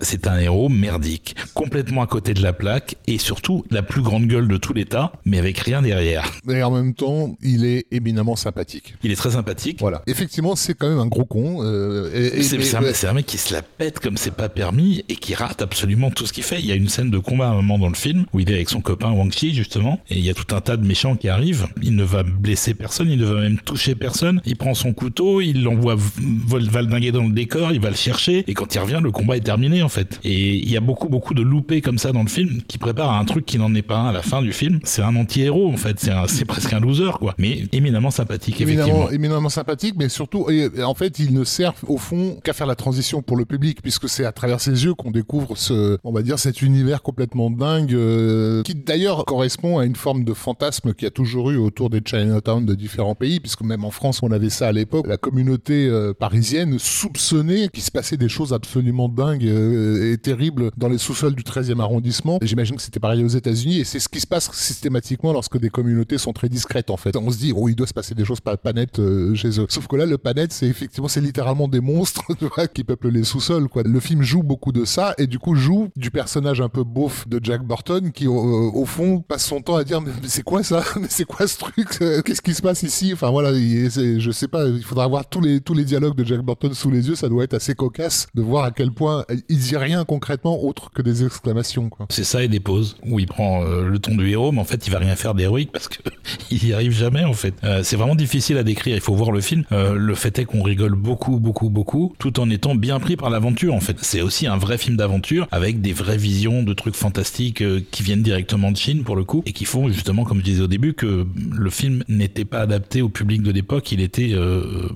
C'est un héros merdique, complètement à côté de la plaque et surtout la plus grande gueule de tout l'État, mais avec rien derrière. Mais en même temps, il est éminemment sympathique. Il est très sympathique. Voilà. Effectivement, c'est quand même un gros con. euh, et- et- C'est un, c'est un mec qui se la pète comme c'est pas permis et qui rate absolument tout ce qu'il fait. Il y a une scène de combat à un moment dans le film où il est avec son copain Wang Chi justement, et il y a tout un tas de méchants qui arrivent. Il ne va blesser personne, il ne va même toucher personne. Il prend son couteau, il l'envoie valdinguer dans le décor, il va le chercher, et quand il revient, le combat est terminé en fait. Et il y a beaucoup beaucoup de loupés comme ça dans le film qui préparent à un truc qui n'en est pas un à la fin du film. C'est un anti-héros en fait, c'est presque un loser quoi, mais éminemment sympathique. Éminemment, éminemment sympathique, mais surtout, en fait, il ne sert au fond qu'à faire la transition pour le public, puisque c'est à travers ses yeux qu'on découvre ce, on va dire, cet univers complètement dingue, euh, qui d'ailleurs correspond à une forme de fantasme qui a toujours eu autour des Chinatown de différents pays, puisque même en France, on avait ça à l'époque. La communauté euh, parisienne soupçonnait qu'il se passait des choses absolument dingues euh, et terribles dans les sous-sols du 13e arrondissement. J'imagine que c'était pareil aux États-Unis, et c'est ce qui se passe systématiquement lorsque des communautés sont très discrètes, en fait. On se dit, oh, il doit se passer des choses pas, pas nettes chez eux. Sauf que là, le pas net, c'est effectivement, c'est littéralement des monstres, qui peuplent les sous-sols, quoi. Le film joue beaucoup de ça, et du coup, joue du personnage un peu beauf de Jack Burton, qui, au, fond, passe son temps à dire, c'est quoi ça? C'est quoi ce truc? Qu'est-ce qui se passe ici? Enfin, voilà, je sais pas, il faudra avoir tous les, tous les dialogues de Jack Burton sous les yeux, ça doit être assez cocasse de voir à quel point il dit rien concrètement autre que des exclamations. C'est ça et des pauses où il prend euh, le ton du héros, mais en fait, il va rien faire d'héroïque parce que il y arrive jamais, en fait. Euh, c'est vraiment difficile à décrire, il faut voir le film. Euh, le fait est qu'on rigole beaucoup, beaucoup, beaucoup, tout en étant bien pris par l'aventure, en fait. C'est aussi un vrai film d'aventure avec des vraies visions de trucs fantastiques qui viennent directement de Chine, pour le coup, et qui font justement, comme je disais au début, que le film n'était pas adapté au public de l'époque, il était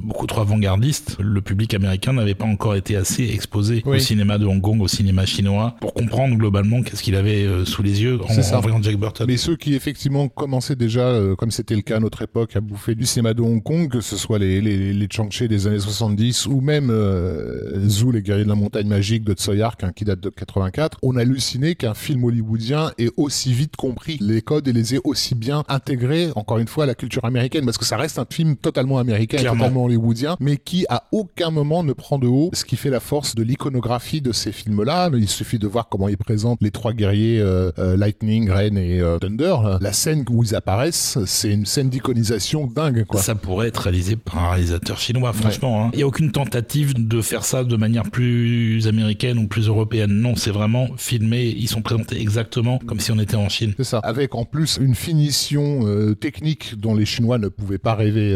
beaucoup trop avant-gardiste. Le public américain n'avait pas encore été assez exposé au cinéma de Hong Kong, au cinéma chinois, pour comprendre globalement qu'est-ce qu'il avait euh, sous les yeux en, en, voyant Jack Burton. Mais ceux qui effectivement commençaient déjà, euh, comme c'était le cas à notre époque, à bouffer du cinéma de Hong Kong, que ce soit les, les, les Changche des années 70 ou même euh, Zou, les guerriers de la montagne magique de Tsui hein, qui date de 84, on halluciné qu'un film hollywoodien ait aussi vite compris les codes et les ait aussi bien intégrés, encore une fois, à la culture américaine, parce que ça reste un film totalement américain, totalement hollywoodien, mais qui à aucun moment ne prend de haut ce qui fait la force de l'iconographie de ces films-là. Il suffit de voir comment ils présentent les trois guerriers euh, euh, Lightning, Rain et euh, Thunder. La scène où ils apparaissent, c'est une scène d'iconisation dingue. Quoi. Ça pourrait être réalisé par un réalisateur chinois, franchement. Hein. Il n'y a aucune tentative de faire ça de manière plus américaine ou plus européenne. Non, c'est vraiment filmé. Ils sont présentés exactement comme si on était en Chine. C'est ça. Avec en plus une finition technique dont les Chinois ne pouvaient pas rêver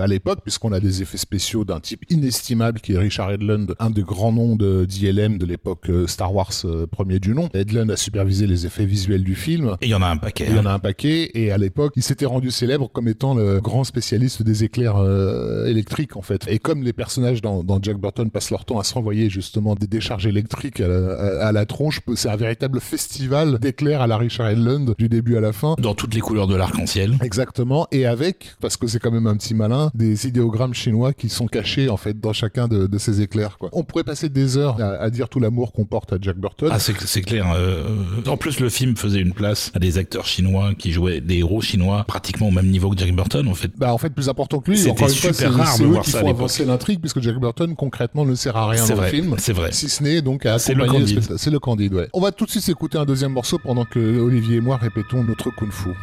à l'époque, puisqu'on a des effets spéciaux d'un type inestimable qui est Richard Edlund, un des grands noms de d'ILM de l'époque Star Wars premier du nom. Edlund a supervisé les effets visuels du film. Et il y en a un paquet. Il y en a hein. un paquet. Et à l'époque, il s'était rendu célèbre comme étant le grand spécialiste des éclairs euh, électriques, en fait. Et comme les personnages dans, dans, Jack Burton passent leur temps à se renvoyer justement des décharges électriques à la, à, la tronche, c'est un véritable festival d'éclairs à la Richard Edlund du début à la fin. Dans toutes les couleurs de l'arc-en-ciel. Exactement. Et avec, parce que c'est quand même un petit malin, des idéogrammes chinois qui sont cachés, en fait, dans chacun de, de ces éclairs, quoi. On pourrait passer des heures à, à dire tout l'amour qu'on porte à Jack Burton. Ah, c'est clair. Euh, en plus, le film faisait une place à des acteurs chinois qui jouaient des héros chinois pratiquement au même niveau que Jack Burton, en fait. Bah, en fait, plus important que lui. C'était super rare de voir ça. Avancer l'intrigue puisque Jack Burton, concrètement, ne sert à rien dans le film. C'est vrai. Si ce n'est donc à C'est le Candide. C'est le Candide, ouais. On va tout de suite écouter un deuxième morceau pendant que Olivier et moi répétons notre kung 出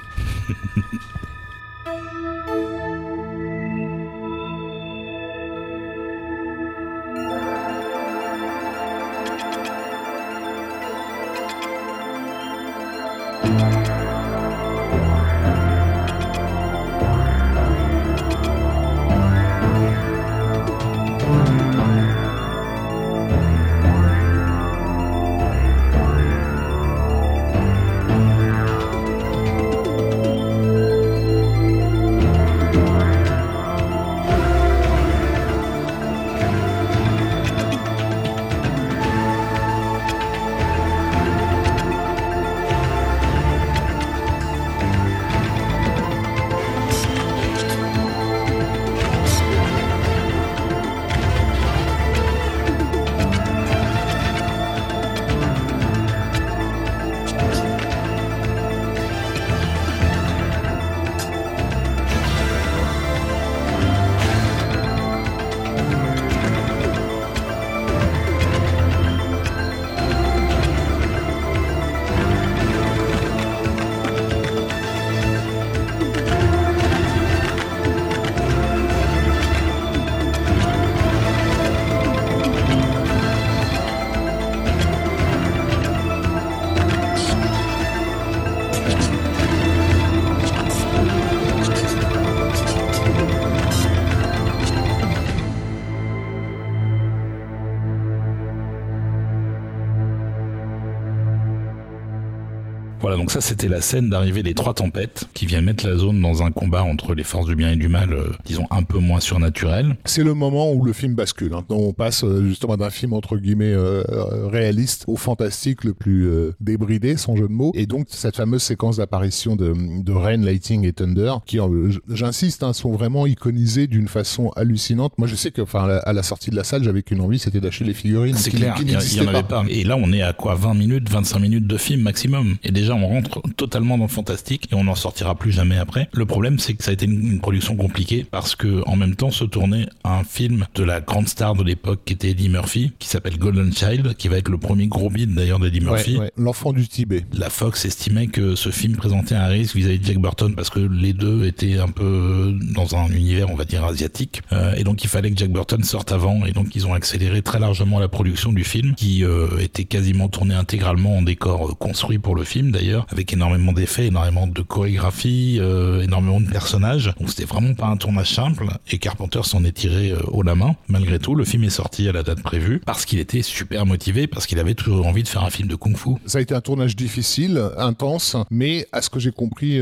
ça, c'était la scène d'arrivée des trois tempêtes qui viennent mettre la zone dans un combat entre les forces du bien et du mal, euh, disons un peu moins surnaturel. C'est le moment où le film bascule. Hein. On passe euh, justement d'un film entre guillemets euh, réaliste au fantastique le plus débridé, sans jeu de mots. Et donc cette fameuse séquence d'apparition de, de Rain, Lighting et Thunder, qui, j'insiste, hein, sont vraiment iconisés d'une façon hallucinante. Moi, je sais que, enfin, à la sortie de la salle, j'avais qu'une envie, c'était d'acheter les figurines. C'est clair, il y, en avait pas. Et là, on est à quoi 20 minutes, 25 minutes de film maximum. Et déjà, on rentre totalement dans le fantastique et on n'en sortira plus jamais après. Le problème, c'est que ça a été une, production compliquée parce que en même temps se tournait un film de la grande star de l'époque qui était Eddie Murphy, qui s'appelle Golden Child, qui va être le premier gros beat d'ailleurs d'Eddie Murphy. L'enfant du Tibet. La Fox estimait que ce film présentait un risque vis-à-vis de Jack Burton parce que les deux étaient un peu dans un univers, on va dire, asiatique. Euh, et donc il fallait que Jack Burton sorte avant. Et donc ils ont accéléré très largement la production du film, qui euh, était quasiment tourné intégralement en décor euh, construit pour le film d'ailleurs, avec énormément d'effets, énormément de chorégraphie, énormément de personnages. Donc c'était vraiment pas un tournage simple. Et Carpenter s'en est tiré haut la main. Malgré tout, le film est sorti à la date prévue parce qu'il était super motivé, parce qu'il avait toujours envie de faire un film de kung-fu. Ça a été un tournage difficile, intense, mais à ce que j'ai compris,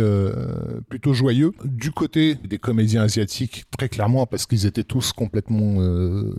plutôt joyeux. Du côté des comédiens asiatiques, très clairement, parce qu'ils étaient tous complètement euh,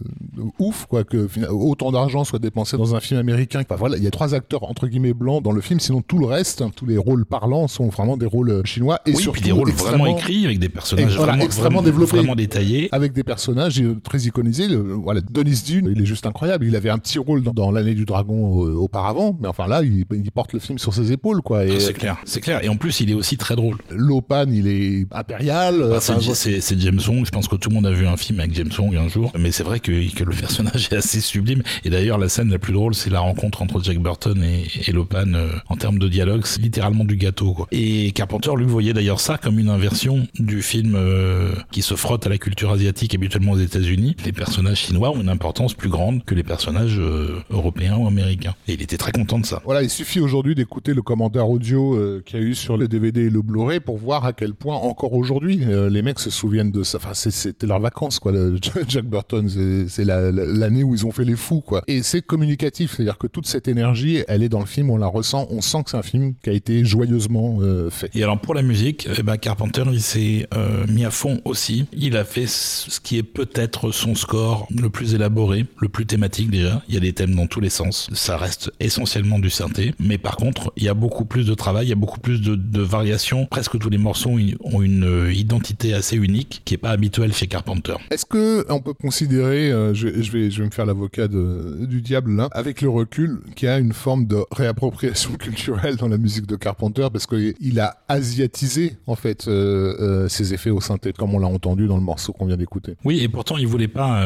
ouf, quoi, que autant d'argent soit dépensé dans un film américain. Enfin, voilà, il y a trois acteurs entre guillemets blancs dans le film, sinon tout le reste, tous les rôles parlants sont vraiment des rôles euh, chinois et surtout des rôles vraiment écrits avec des personnages vraiment, extrêmement développés, vraiment détaillés, avec des personnages euh, très iconisés. voilà, Denis Dune, il est juste incroyable. Il avait un petit rôle dans, l'année du dragon auparavant, mais enfin là, il, porte le film sur ses épaules, quoi. Ah, c'est clair, c'est clair. Et en plus, il est aussi très drôle. Lopan, il est impérial. Bah, c'est James Wong. Je pense que tout le monde a vu un film avec James Wong un jour, mais c'est vrai que, que, le personnage est assez sublime. Et d'ailleurs, la scène la plus drôle, c'est la rencontre entre Jack Burton et, et Lopan euh, en termes de dialogue. C'est littéralement du gâteau. Quoi. Et Carpenter lui voyait d'ailleurs ça comme une inversion du film euh, qui se frotte à la culture asiatique habituellement aux États-Unis. Les personnages chinois ont une importance plus grande que les personnages euh, européens ou américains. Et il était très content de ça. Voilà, il suffit aujourd'hui d'écouter le commentaire audio qu'il y a eu sur le DVD et le Blu-ray pour voir à quel point encore aujourd'hui les mecs se souviennent de ça. Enfin, c'était leurs vacances, quoi. Le Jack Burton, c'est l'année où ils ont fait les fous, quoi. Et c'est communicatif, c'est-à-dire que toute cette énergie, elle est dans le film, on la ressent, on sent que c'est un film qui a été joyeusement euh, fait. Et alors pour la musique, eh ben Carpenter, il s'est euh, mis à fond aussi. Il a fait ce qui est peut-être son score le plus élaboré, le plus thématique déjà. Il y a des thèmes dans tous les sens. Ça reste essentiellement du synthé, mais par contre, il y a beaucoup plus de travail, il y a beaucoup plus de, de variations. Presque tous les morceaux ont une euh, identité assez unique qui est pas habituelle chez Carpenter. Est-ce que on peut considérer, euh, je, vais, je vais me faire l'avocat du diable là, avec le recul, qu'il y a une forme de réappropriation culturelle dans la musique de Carpenter parce qu'il a asiatisé en fait euh, euh, ses effets au synthé, comme on l'a entendu dans le morceau qu'on vient d'écouter. Oui, et pourtant il voulait pas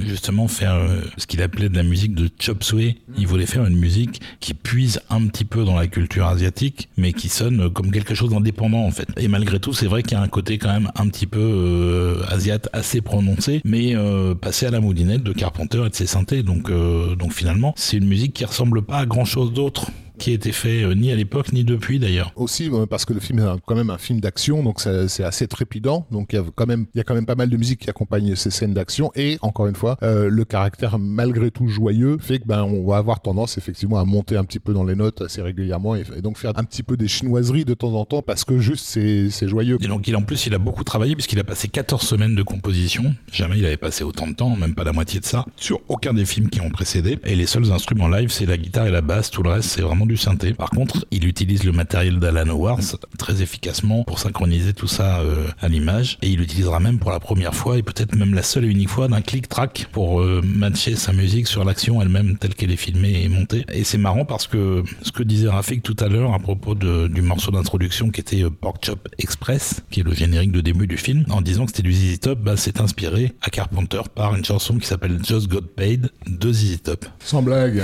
justement faire ce qu'il appelait de la musique de chop suey. Il voulait faire une musique qui puise un petit peu dans la culture asiatique, mais qui sonne comme quelque chose d'indépendant en fait. Et malgré tout, c'est vrai qu'il y a un côté quand même un petit peu asiate assez prononcé, mais euh, passé à la moulinette de Carpenter et de ses synthés. Donc, euh, donc finalement, c'est une musique qui ressemble pas à grand chose d'autre qui a été fait euh, ni à l'époque ni depuis d'ailleurs. Aussi euh, parce que le film est quand même un film d'action, donc c'est assez trépidant. Donc il y a quand même il y a quand même pas mal de musique qui accompagne ces scènes d'action et encore une fois euh, le caractère malgré tout joyeux fait que ben on va avoir tendance effectivement à monter un petit peu dans les notes assez régulièrement et, donc faire un petit peu des chinoiseries de temps en temps parce que juste c'est joyeux. Et donc il en plus il a beaucoup travaillé puisqu'il a passé 14 semaines de composition. Jamais il avait passé autant de temps, même pas la moitié de ça, sur aucun des films qui ont précédé. Et les seuls instruments live c'est la guitare et la basse, tout le reste c'est vraiment du synthé. Par contre, il utilise le matériel d'Alan Howard très efficacement pour synchroniser tout ça euh, à l'image. Et il utilisera même pour la première fois, et peut-être même la seule et unique fois, d'un click-track pour euh, matcher sa musique sur l'action elle-même telle qu'elle est filmée et montée. Et c'est marrant parce que ce que disait Rafik tout à l'heure à propos du morceau d'introduction qui était euh, Pork Chop Express, qui est le générique de début du film, en disant que c'était du ZZ Top, bah, c'est inspiré à Carpenter par une chanson qui s'appelle Just Got Paid de ZZ Top. Sans blague.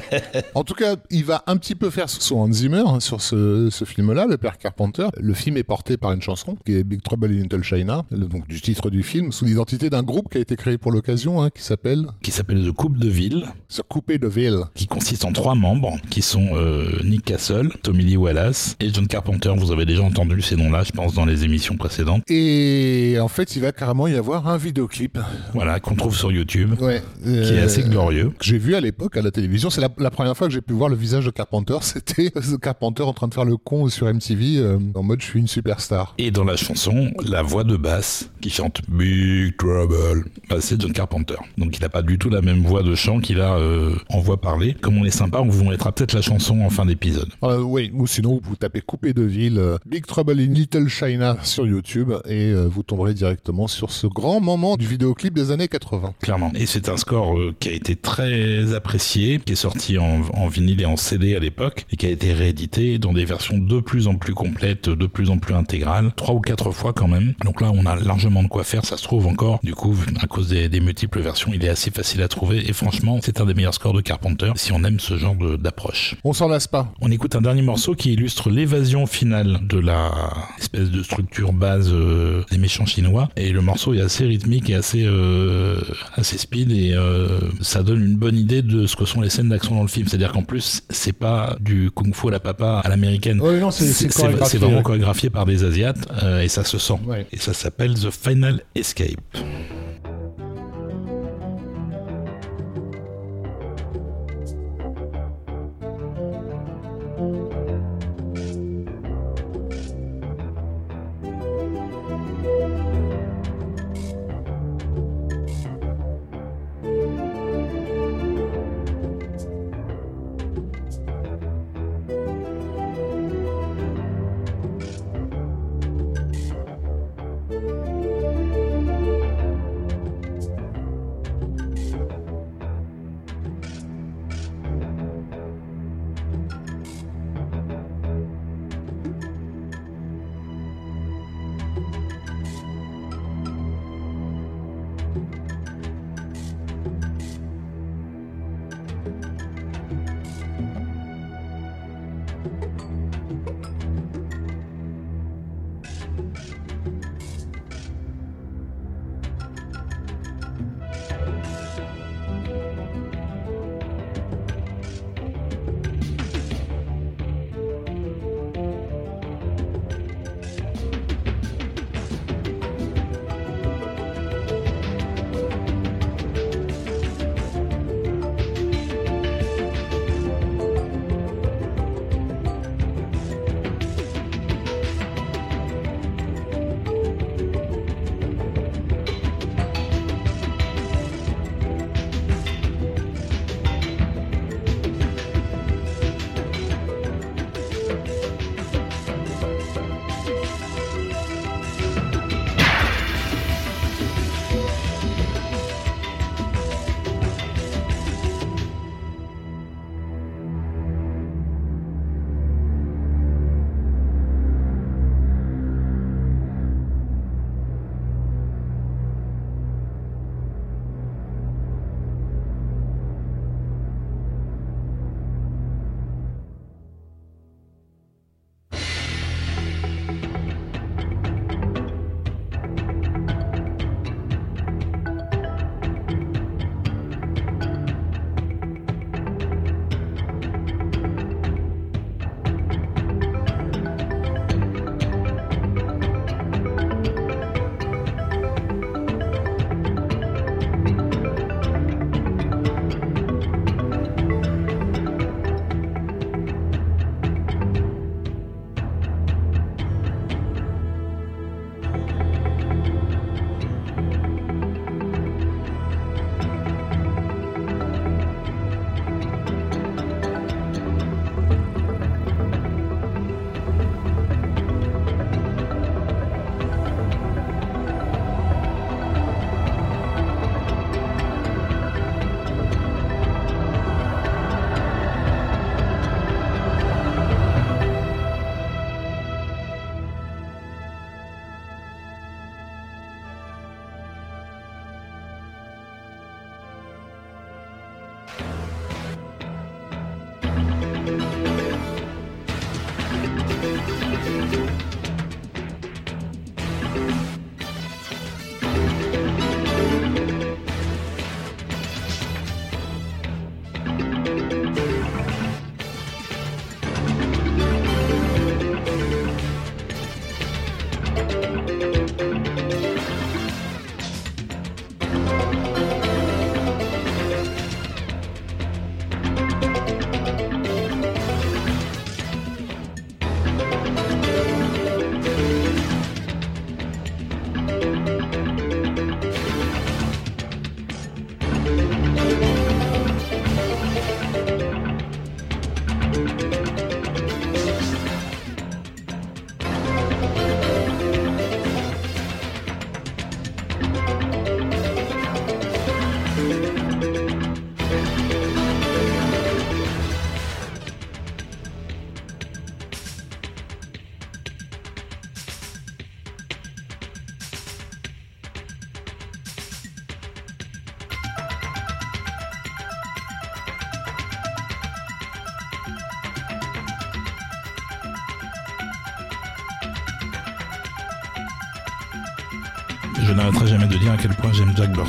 en tout cas, il va un petit peu faire son Hans Zimmer hein, sur ce, film-là, le père Carpenter. Le film est porté par une chanson qui est Big Trouble in Little China, donc du titre du film, sous l'identité d'un groupe qui a été créé pour l'occasion, hein, qui s'appelle qui s'appelle The Coupe de Ville. The Coupe de Ville. Qui consiste en trois membres, qui sont euh, Nick Castle, Tommy Lee Wallace et John Carpenter. Vous avez déjà entendu ces noms-là, je pense, dans les émissions précédentes. Et en fait, il va carrément y avoir un vidéoclip. Voilà, qu'on trouve sur YouTube. Ouais. qui est assez glorieux. Que j'ai vu à l'époque à la télévision. C'est la, la première fois que j'ai pu voir le visage de Carpenter Carpenter, c'était Carpenter en train de faire le con sur MTV euh, en mode je suis une superstar. Et dans la chanson, la voix de basse qui chante Big Trouble, bah, c'est John Carpenter. Donc il n'a pas du tout la même voix de chant qu'il a euh, en voix parlée. Comme on est sympa, on vous mettra peut-être la chanson en fin d'épisode. Euh, oui, ou sinon vous tapez Coupé de ville Big Trouble in Little China sur YouTube et vous tomberez directement sur ce grand moment du vidéoclip des années 80. Clairement. Et c'est un score qui a été très apprécié, qui est sorti en, en vinyle et en CD à l'époque, et qui a été réédité dans des versions de plus en plus complètes, de plus en plus intégrales, trois ou quatre fois quand même. Donc là, on a largement de quoi faire, ça se trouve encore. Du coup, à cause des, des multiples versions, il est assez facile à trouver, et franchement, c'est un des meilleurs scores de Carpenter si on aime ce genre d'approche. On s'en lasse pas. On écoute un dernier morceau qui illustre l'évasion finale de la espèce de structure base euh, des méchants chinois. Et le morceau est assez rythmique et assez euh, assez speed et euh, ça donne une bonne idée de ce que sont les scènes d'action dans le film. C'est-à-dire qu'en plus c'est pas du kung-fu à la papa à l'américaine. Non, c'est- vraiment chorégraphié par des asiates euh, et ça se sent. Ouais. Et ça s'appelle The Final Escape.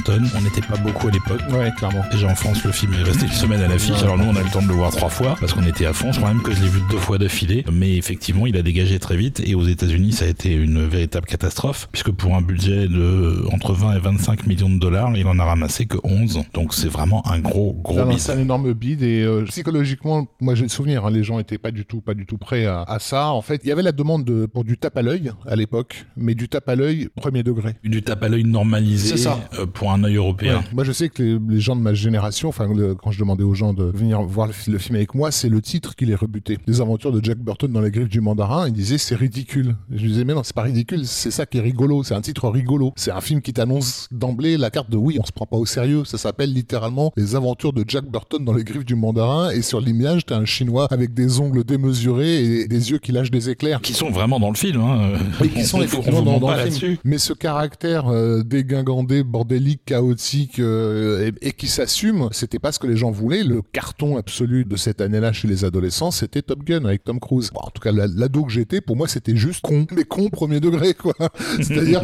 On n'était pas beaucoup à l'époque. Ouais, clairement. Déjà en France, le film est resté une semaine à l'affiche. Alors nous, on a eu le temps de le voir trois fois parce qu'on était à fond. Je crois même que je l'ai vu deux fois d'affilée. Mais effectivement, il a dégagé très vite. Et aux États-Unis, ça a été une véritable catastrophe puisque pour un budget de entre 20 et 25 millions de dollars, il en a ramassé que 11. Donc c'est vraiment un gros, gros non, bide. c'est un énorme bide et euh, psychologiquement, moi j'ai le souvenir, hein, les gens étaient pas du tout, pas du tout prêts à, à ça. En fait, il y avait la demande de, pour du tape à l'œil à l'époque, mais du tape à l'œil premier degré. Du tape à l'œil normalisé C'est ça. euh, pour un œil européen. Ouais. Moi, je sais que les, les gens de ma génération, enfin, quand je demandais aux gens de venir voir le, fi- le film avec moi, c'est le titre qui les rebutait. Les aventures de Jack Burton dans les griffes du mandarin. Ils disaient c'est ridicule. Et je disais mais non, c'est pas ridicule. C'est ça qui est rigolo. C'est un titre rigolo. C'est un film qui t'annonce d'emblée la carte de oui, on se prend pas au sérieux. Ça s'appelle littéralement les aventures de Jack Burton dans les griffes du mandarin. Et sur l'image, t'as un chinois avec des ongles démesurés et des yeux qui lâchent des éclairs. Qui sont vraiment dans le film. Hein. Qui sont On- on effectivement dans, dans le film. Mais ce caractère euh, dégingandé, bordélique, chaotique euh, et, et qui s'assume, c'était pas ce que les gens voulaient. Le carton absolu de cette année-là chez les adolescents, c'était Top Gun avec Tom Cruise. Bon, en tout cas, la- l'ado que j'étais, pour moi, c'était juste con. Mais con premier degré, quoi. C'est-à-dire,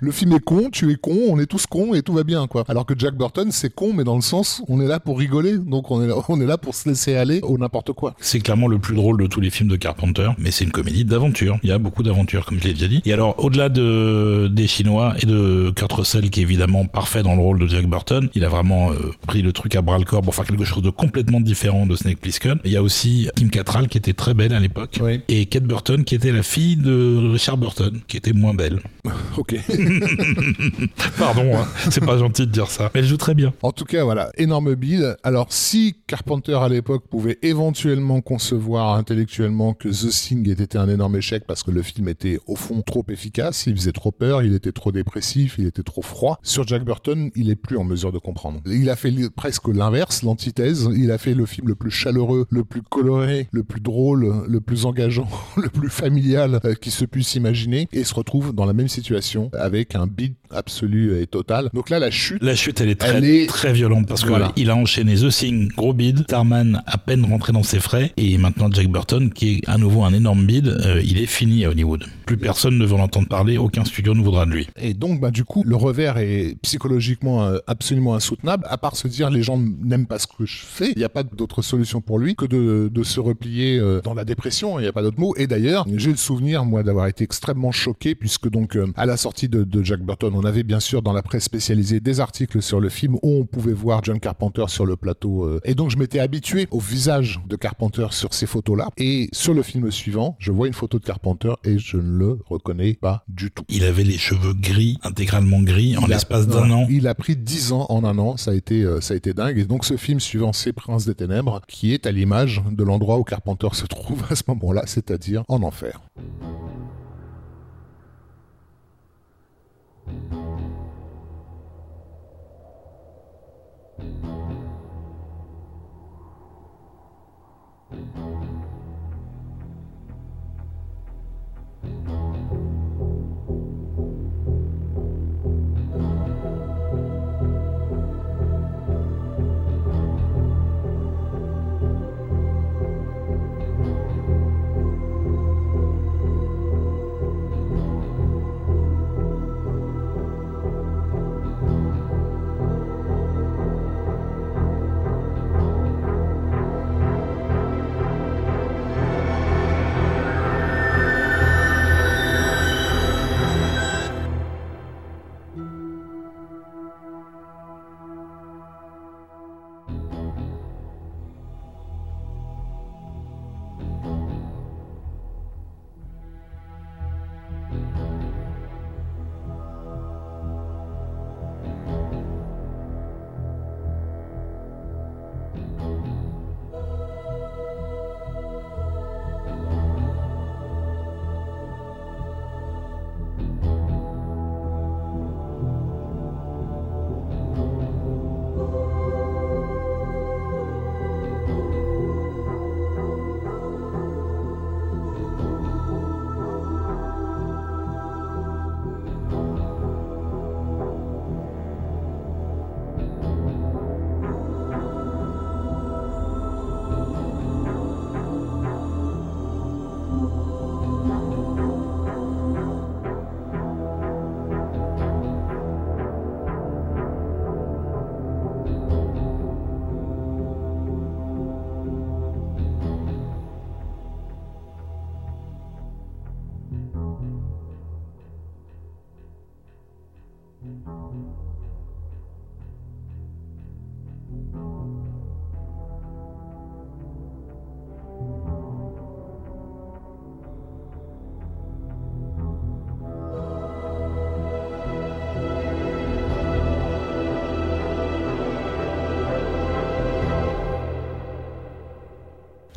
le film est con, tu es con, on est tous cons et tout va bien, quoi. Alors que Jack Burton, c'est con, mais dans le sens, on est là pour rigoler. Donc on est là, on est là pour se laisser aller au n'importe quoi. C'est clairement le plus drôle de tous les films de Carpenter, mais c'est une comédie d'aventure. Il y a beaucoup d'aventures, comme je l'ai déjà dit. Et alors, au-delà de, des Chinois et de Kurt Russell, qui évidemment parfait dans le rôle de Jack Burton, il a vraiment euh, pris le truc à bras le corps pour faire quelque chose de complètement différent de Snake Plissken. Il y a aussi Kim Cattrall, qui était très belle à l'époque, Oui. et Kate Burton, qui était la fille de Richard Burton, qui était moins belle. Ok. Pardon, hein, c'est pas gentil de dire ça, mais elle joue très bien. En tout cas, voilà, énorme bide. Alors, si Carpenter à l'époque pouvait éventuellement concevoir intellectuellement que The Thing ait été un énorme échec parce que le film était au fond trop efficace, il faisait trop peur, il était trop dépressif, il était trop froid, sur Jack Burton, il est plus en mesure de comprendre. Il a fait presque l'inverse, l'antithèse. Il a fait le film le plus chaleureux, le plus coloré, le plus drôle, le plus engageant, le plus familial euh, qui se puisse imaginer et se retrouve dans la même situation avec un bide absolu et total. Donc là, la chute La chute, elle est très, Elle est- très violente parce Voilà. que il a enchaîné The Thing, gros bid, Starman à peine rentré dans ses frais, et maintenant Jack Burton, qui est à nouveau un énorme bid, euh, il est fini à Hollywood. Plus personne ne veut l'entendre parler, aucun studio ne voudra de lui. Et donc, bah, du coup, le revers est psychologiquement euh, absolument insoutenable. À part se dire, les gens n'aiment pas ce que je fais, il n'y a pas d'autre solution pour lui que de, de se replier euh, dans la dépression. Il n'y a pas d'autre mot. Et d'ailleurs, j'ai le souvenir, moi, d'avoir été extrêmement choqué puisque donc, à la sortie de, de Jack Burton, on avait bien sûr dans la presse spécialisée des articles sur le film où on pouvait voir John Carpenter sur le plateau. euh. et donc, je m'étais habitué au visage de Carpenter sur ces photos-là. Et sur le film suivant, je vois une photo de Carpenter et je ne le reconnais pas du tout. Il avait les cheveux gris, intégralement gris, en l'espace d'un an. Il a pris 10 ans en un an, ça a été, euh, ça a été dingue. Et donc ce film suivant, C'est Princes des Ténèbres, qui est à l'image de l'endroit où Carpenter se trouve à ce moment-là, c'est-à-dire en enfer.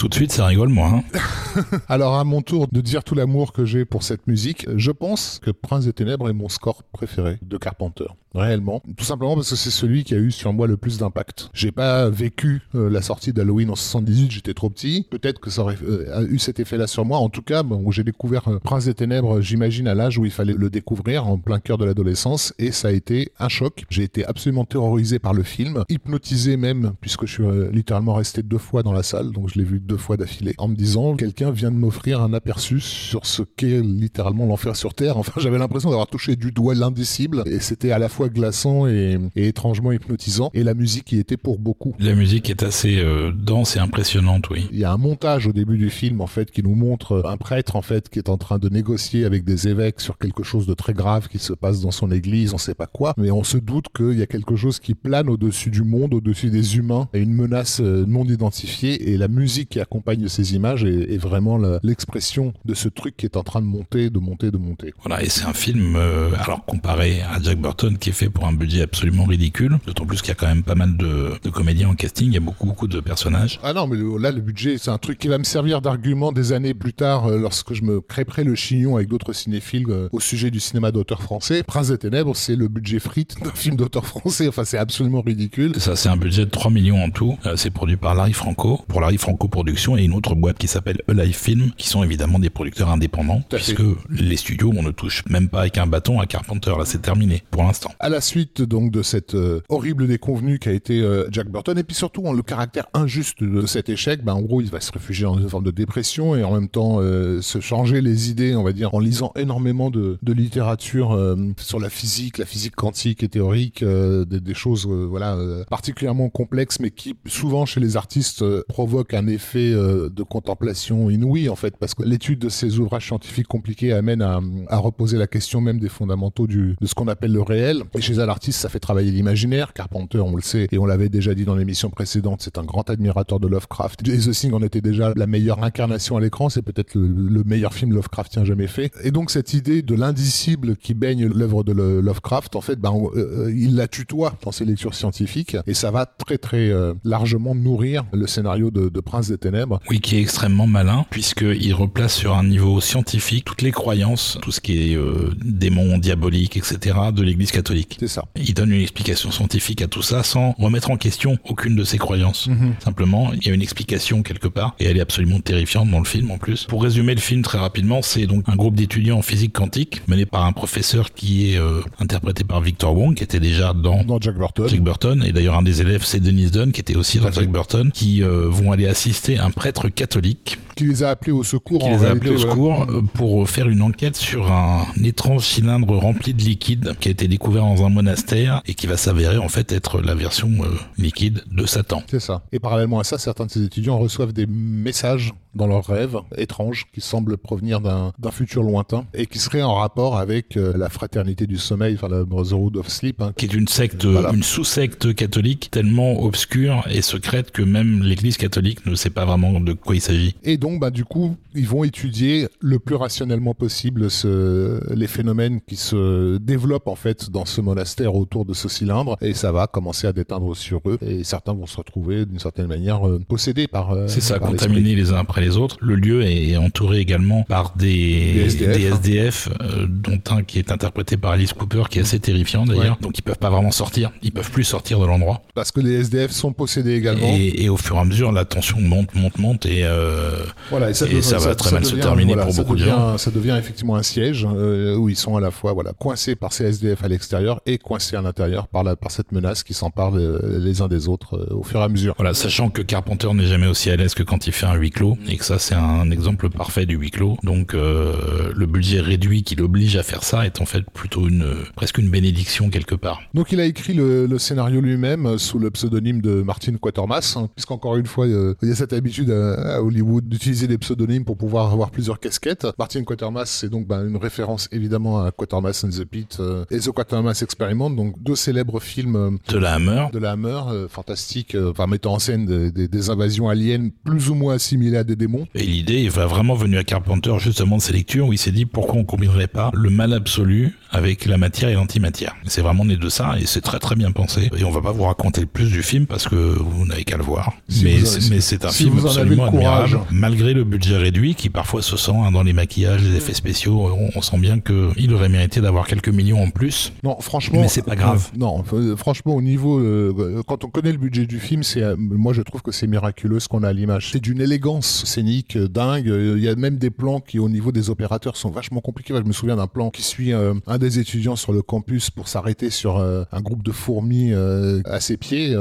Tout de suite, ça rigole moins. Hein. Alors à mon tour de dire tout l'amour que j'ai pour cette musique, je pense que Prince des Ténèbres est mon score préféré de Carpenter réellement. Tout simplement parce que c'est celui qui a eu sur moi le plus d'impact. J'ai pas vécu euh, la sortie d'Halloween en 78, j'étais trop petit. Peut-être que ça aurait euh, eu cet effet-là sur moi. En tout cas, bon, j'ai découvert euh, Prince des Ténèbres, j'imagine à l'âge où il fallait le découvrir, en plein cœur de l'adolescence, et ça a été un choc. J'ai été absolument terrorisé par le film, hypnotisé même, puisque je suis littéralement resté deux fois dans la salle, donc je l'ai vu deux fois d'affilée, en me disant quelqu'un vient de m'offrir un aperçu sur ce qu'est littéralement l'enfer sur Terre. Enfin, j'avais l'impression d'avoir touché du doigt l'indicible, et c'était à la fois glaçant et, étrangement hypnotisant. Et la musique y était pour beaucoup. La musique est assez euh, dense et impressionnante, oui. Il y a un montage au début du film, en fait, qui nous montre un prêtre, en fait, qui est en train de négocier avec des évêques sur quelque chose de très grave qui se passe dans son église, on sait pas quoi, mais on se doute qu'il y a quelque chose qui plane au-dessus du monde, au-dessus des humains, et une menace euh, non identifiée. Et la musique qui accompagne ces images est, vraiment l'expression de ce truc qui est en train de monter, de monter, de monter. Voilà, et c'est un film, euh, alors comparé à Jack Burton, qui est fait pour un budget absolument ridicule. D'autant plus qu'il y a quand même pas mal de, comédiens en casting. Il y a beaucoup, beaucoup de personnages. Ah non, mais là, le budget, c'est un truc qui va me servir d'argument des années plus tard, euh, lorsque je me crêperai le chignon avec d'autres cinéphiles euh, au sujet du cinéma d'auteur français. Prince des Ténèbres, c'est le budget frites d'un film d'auteur français. Enfin, c'est absolument ridicule. Ça, c'est un budget de 3 millions en tout. Euh, c'est produit par Larry Franco, pour Larry Franco Productions et une autre boîte qui s'appelle Alive Film, qui sont évidemment des producteurs indépendants, puisque les studios, on ne touche même pas avec un bâton à Carpenter. Là, c'est terminé pour l'instant. À la suite donc de cette euh, horrible déconvenue qui a été euh, Jack Burton. Et puis surtout le caractère injuste de cet échec ben en gros il va se réfugier dans une forme de dépression et en même temps euh, se changer les idées on va dire en lisant énormément de, de littérature sur la physique la physique quantique et théorique des, des, choses voilà particulièrement complexes mais qui souvent chez les artistes provoquent un effet de contemplation inouï en fait parce que l'étude de ces ouvrages scientifiques compliqués amène à, à reposer la question même des fondamentaux du, de ce qu'on appelle le réel et chez un artiste ça fait travailler l'imaginaire. Carpenter, on le sait, et on l'avait déjà dit dans l'émission précédente, c'est un grand admirateur de Lovecraft. The Thing en était déjà la meilleure incarnation à l'écran, c'est peut-être le, meilleur film Lovecraftien jamais fait. Et donc cette idée de l'indicible qui baigne l'œuvre de Lovecraft, en fait, ben, euh, il la tutoie dans ses lectures scientifiques, et ça va très très euh, largement nourrir le scénario de, Prince des Ténèbres. Oui, qui est extrêmement malin, puisqu'il replace sur un niveau scientifique toutes les croyances, tout ce qui est euh, démons, diaboliques, etc., de l'Église catholique. C'est ça. Il donne une explication scientifique à tout ça sans remettre en question aucune de ses croyances. Mhm. Simplement, il y a une explication quelque part et elle est absolument terrifiante dans le film en plus. Pour résumer le film très rapidement, c'est donc un groupe d'étudiants en physique quantique mené par un professeur qui est euh, interprété par Victor Wong qui était déjà dans, dans Jack Burton. Jack Burton et d'ailleurs un des élèves c'est Dennis Dunn qui était aussi dans Jack Burton qui euh, vont aller assister un prêtre catholique qui les a appelés au secours. Qui les a appelés au secours euh, pour faire une enquête sur un étrange cylindre rempli de liquide qui a été découvert dans un monastère et qui va s'avérer en fait être la version euh, liquide de Satan. C'est ça. Et parallèlement à ça, certains de ces étudiants reçoivent des messages dans leurs rêves étranges qui semblent provenir d'un futur lointain et qui seraient en rapport avec euh, la fraternité du sommeil, enfin la Brotherhood of Sleep. Hein. Qui est une secte, une sous-secte catholique tellement obscure et secrète que même l'église catholique ne sait pas vraiment de quoi il s'agit. Et donc, bah, du coup, ils vont étudier le plus rationnellement possible ce, les phénomènes qui se développent en fait dans ce monastère autour de ce cylindre et ça va commencer à déteindre sur eux et certains vont se retrouver d'une certaine manière euh, possédés par. Euh, C'est ça, contaminés les uns après les autres. Le lieu est entouré également par des, des SDF, hein. euh, dont un qui est interprété par Alice Cooper, qui est assez terrifiant d'ailleurs. Donc ils peuvent pas vraiment sortir, ils peuvent plus sortir de l'endroit. Parce que les SDF sont possédés également. Et, au fur et à mesure, la tension monte, monte, monte et, euh, voilà, et ça, va très mal se terminer pour beaucoup de gens. Ça devient effectivement un siège euh, où ils sont à la fois voilà coincés par ces SDF à l'extérieur et coincés à l'intérieur par, la, par cette menace qui s'empare les uns des autres au fur et à mesure. Voilà, sachant que Carpenter n'est jamais aussi à l'aise que quand il fait un huis clos et que ça c'est un exemple parfait du huis clos. Donc euh, le budget réduit qui l'oblige à faire ça est en fait plutôt une presque une bénédiction quelque part. Donc il a écrit le, scénario lui-même sous le pseudonyme de Martin Quatermass, hein, puisqu'encore une fois euh, il y a cette habitude à, Hollywood utilisé des pseudonymes pour pouvoir avoir plusieurs casquettes. Martin Quatermass, c'est donc ben, une référence évidemment à Quatermass and the Pit euh, et The Quatermass Experiment, donc deux célèbres films euh, de la Hammer, de la Hammer, euh, fantastique, enfin mettant en scène des, des, invasions aliens plus ou moins assimilées à des démons. Et l'idée est vraiment venue à Carpenter justement de ses lectures où il s'est dit pourquoi on combinerait pas le mal absolu avec la matière et l'antimatière. C'est vraiment né de ça et c'est très très bien pensé. Et on va pas vous raconter le plus du film parce que vous n'avez qu'à le voir. mais c'est un film absolument admirable. Malgré le budget réduit qui parfois se sent hein, dans les maquillages, les effets spéciaux, on, sent bien que il aurait mérité d'avoir quelques millions en plus. Non, franchement. Mais c'est pas grave. Euh, non, euh, franchement, au niveau, euh, quand on connaît le budget du film, c'est, moi je trouve que c'est miraculeux ce qu'on a à l'image. C'est d'une élégance scénique dingue. Il y a même des plans qui, au niveau des opérateurs, sont vachement compliqués. Je me souviens d'un plan qui suit un des étudiants sur le campus pour s'arrêter sur un groupe de fourmis à ses pieds.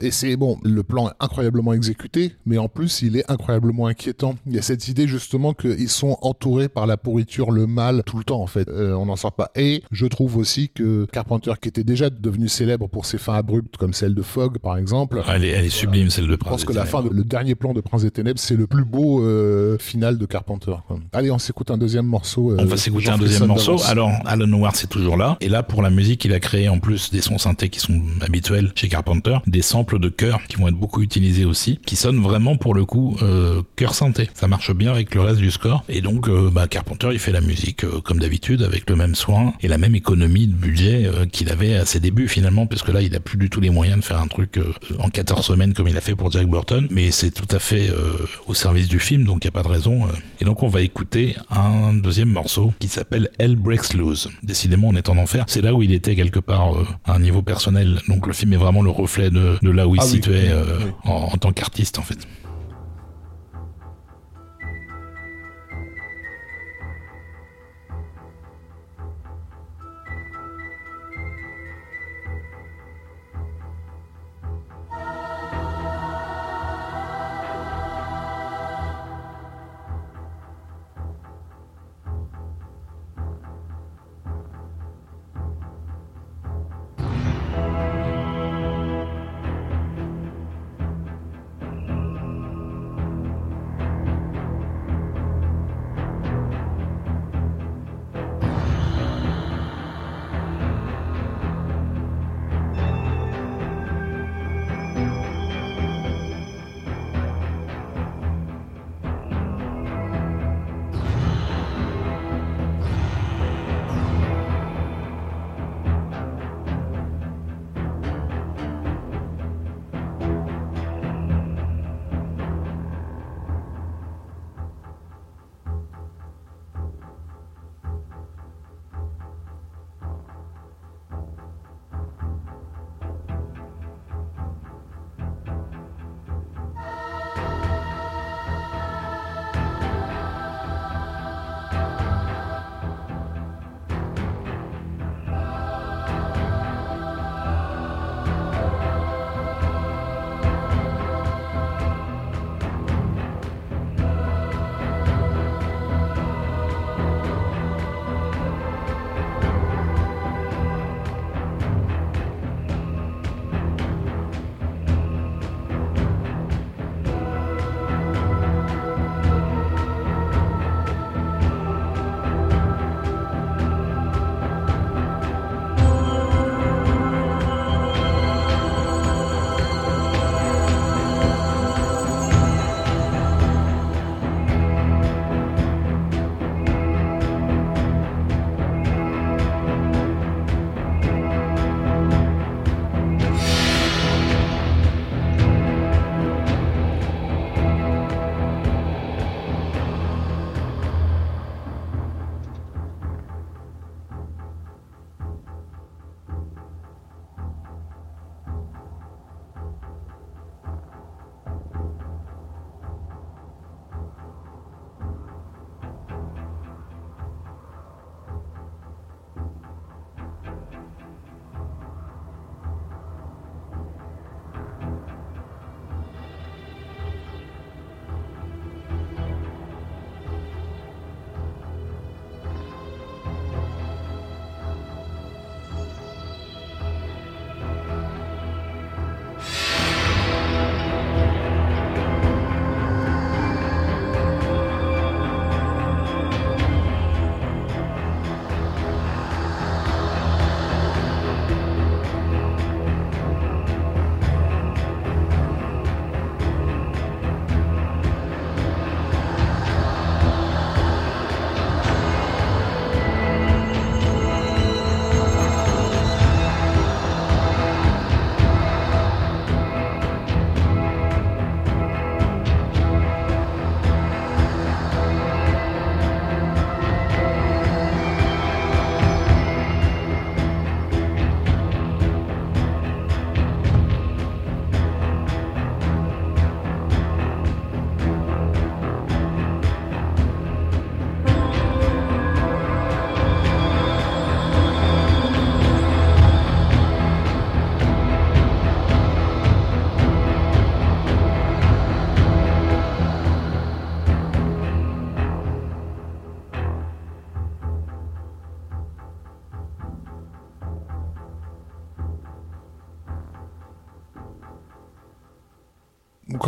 et c'est bon, le plan est incroyablement exécuté, mais en plus, il est incroyablement inquiétant. Il y a cette idée justement qu'ils sont entourés par la pourriture, le mal, tout le temps en fait. Euh, on n'en sort pas. Et je trouve aussi que Carpenter, qui était déjà devenu célèbre pour ses fins abruptes, comme celle de Fogg par exemple. elle, est, sublime celle de Prince. Je pense que la fin, le dernier plan de Prince des Ténèbres, c'est le plus beau euh, final de Carpenter. Allez, on s'écoute un deuxième morceau. Euh, on va s'écouter un deuxième morceau. Alors, Alan Ward, c'est toujours là. Et là, pour la musique, il a créé en plus des sons synthés qui sont habituels chez Carpenter, des samples de chœur qui vont être beaucoup utilisés aussi, qui sonnent vraiment pour le coup euh, cœur santé. Ça marche bien avec le reste du score. Et donc, euh, bah, Carpenter, il fait la musique euh, comme d'habitude, avec le même soin et la même économie de budget euh, qu'il avait à ses débuts finalement, parce que là, il a plus du tout les moyens de faire un truc en 14 semaines comme il a fait pour Jack Burton. Mais c'est tout à fait au service du film, donc il n'y a pas de raison. Et donc, on va écouter un deuxième morceau qui s'appelle Hell Breaks Loose. Décidément, on est en enfer. C'est là où il était quelque part à un niveau personnel. Donc, le film est vraiment le reflet de, de là où il ah se situait en, en tant qu'artiste en fait.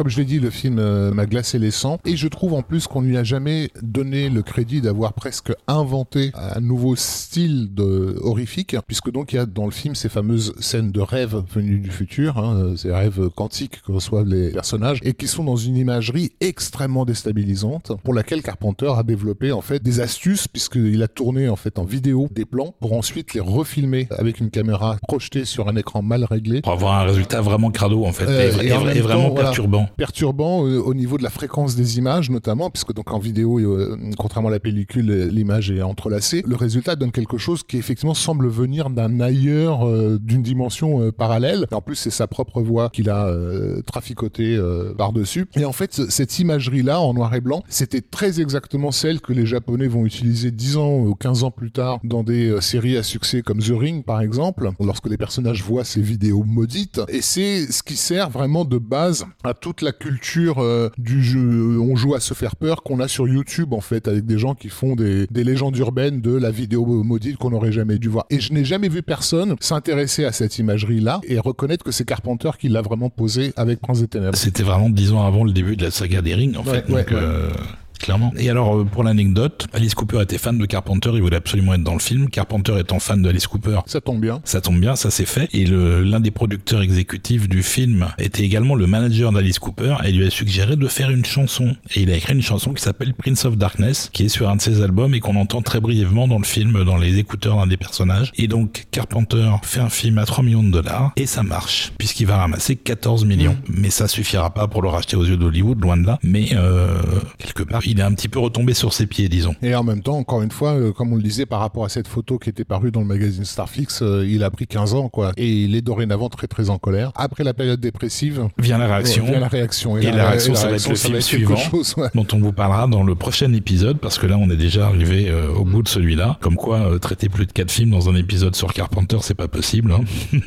Comme je l'ai dit, le film euh, m'a glacé les sangs. Et je trouve en plus qu'on lui a jamais donné le crédit d'avoir presque inventé un nouveau style de horrifique, puisque donc il y a dans le film ces fameuses scènes de rêves venus du futur, hein, ces rêves quantiques que reçoivent les personnages, et qui sont dans une imagerie extrêmement déstabilisante, pour laquelle Carpenter a développé en fait des astuces, puisqu'il a tourné en fait en vidéo des plans pour ensuite les refilmer avec une caméra projetée sur un écran mal réglé. Pour avoir un résultat vraiment crado en fait, Euh, et, et en et- même et vraiment temps, perturbant. Perturbant euh, au niveau de la fréquence des images notamment puisque donc en vidéo euh, contrairement à la pellicule euh, l'image est entrelacée. Le résultat donne quelque chose qui effectivement semble venir d'un ailleurs d'une dimension parallèle. Et en plus c'est sa propre voix qu'il a euh, traficoté par dessus et en fait ce- cette imagerie là en noir et blanc c'était très exactement celle que les japonais vont utiliser 10 ans ou 15 ans plus tard dans des séries à succès comme The Ring par exemple lorsque les personnages voient ces vidéos maudites. Et c'est ce qui sert vraiment de base à toute la culture euh, du jeu on joue à se faire peur qu'on a sur YouTube en fait avec des gens qui font des, des légendes urbaines de la vidéo maudite qu'on n'aurait jamais dû voir. Et je n'ai jamais vu personne s'intéresser à cette imagerie là et reconnaître que c'est Carpenter qui l'a vraiment posé avec Prince des Ténèbres. C'était vraiment dix ans avant le début de la saga des rings, en Ouais, fait. ouais, donc, euh, Clairement. Et alors, euh, pour l'anecdote, Alice Cooper était fan de Carpenter, il voulait absolument être dans le film. Carpenter étant fan de Alice Cooper, ça tombe bien ça tombe bien, ça s'est fait. Et le- l'un des producteurs exécutifs du film était également le manager d'Alice Cooper et lui a suggéré de faire une chanson. Et il a écrit une chanson qui s'appelle Prince of Darkness, qui est sur un de ses albums et qu'on entend très brièvement dans le film, dans les écouteurs d'un des personnages. Et donc, Carpenter fait un film à 3 millions de dollars et ça marche, puisqu'il va ramasser 14 millions. Mais ça suffira pas pour le racheter aux yeux d'Hollywood, loin de là. Mais euh, quelque part, il est un petit peu retombé sur ses pieds, disons. Et en même temps, encore une fois, euh, comme on le disait par rapport à cette photo qui était parue dans le magazine Starfix, euh, il a pris 15 ans, quoi. Et il est dorénavant très très en colère. Après la période dépressive, Vient la réaction. vient la réaction. Et la réaction, ça va être le film suivant. chose, ouais. dont on vous parlera dans le prochain épisode parce que là on est déjà arrivé euh, au bout de celui-là comme quoi traiter plus de quatre films dans un épisode sur Carpenter c'est pas possible hein.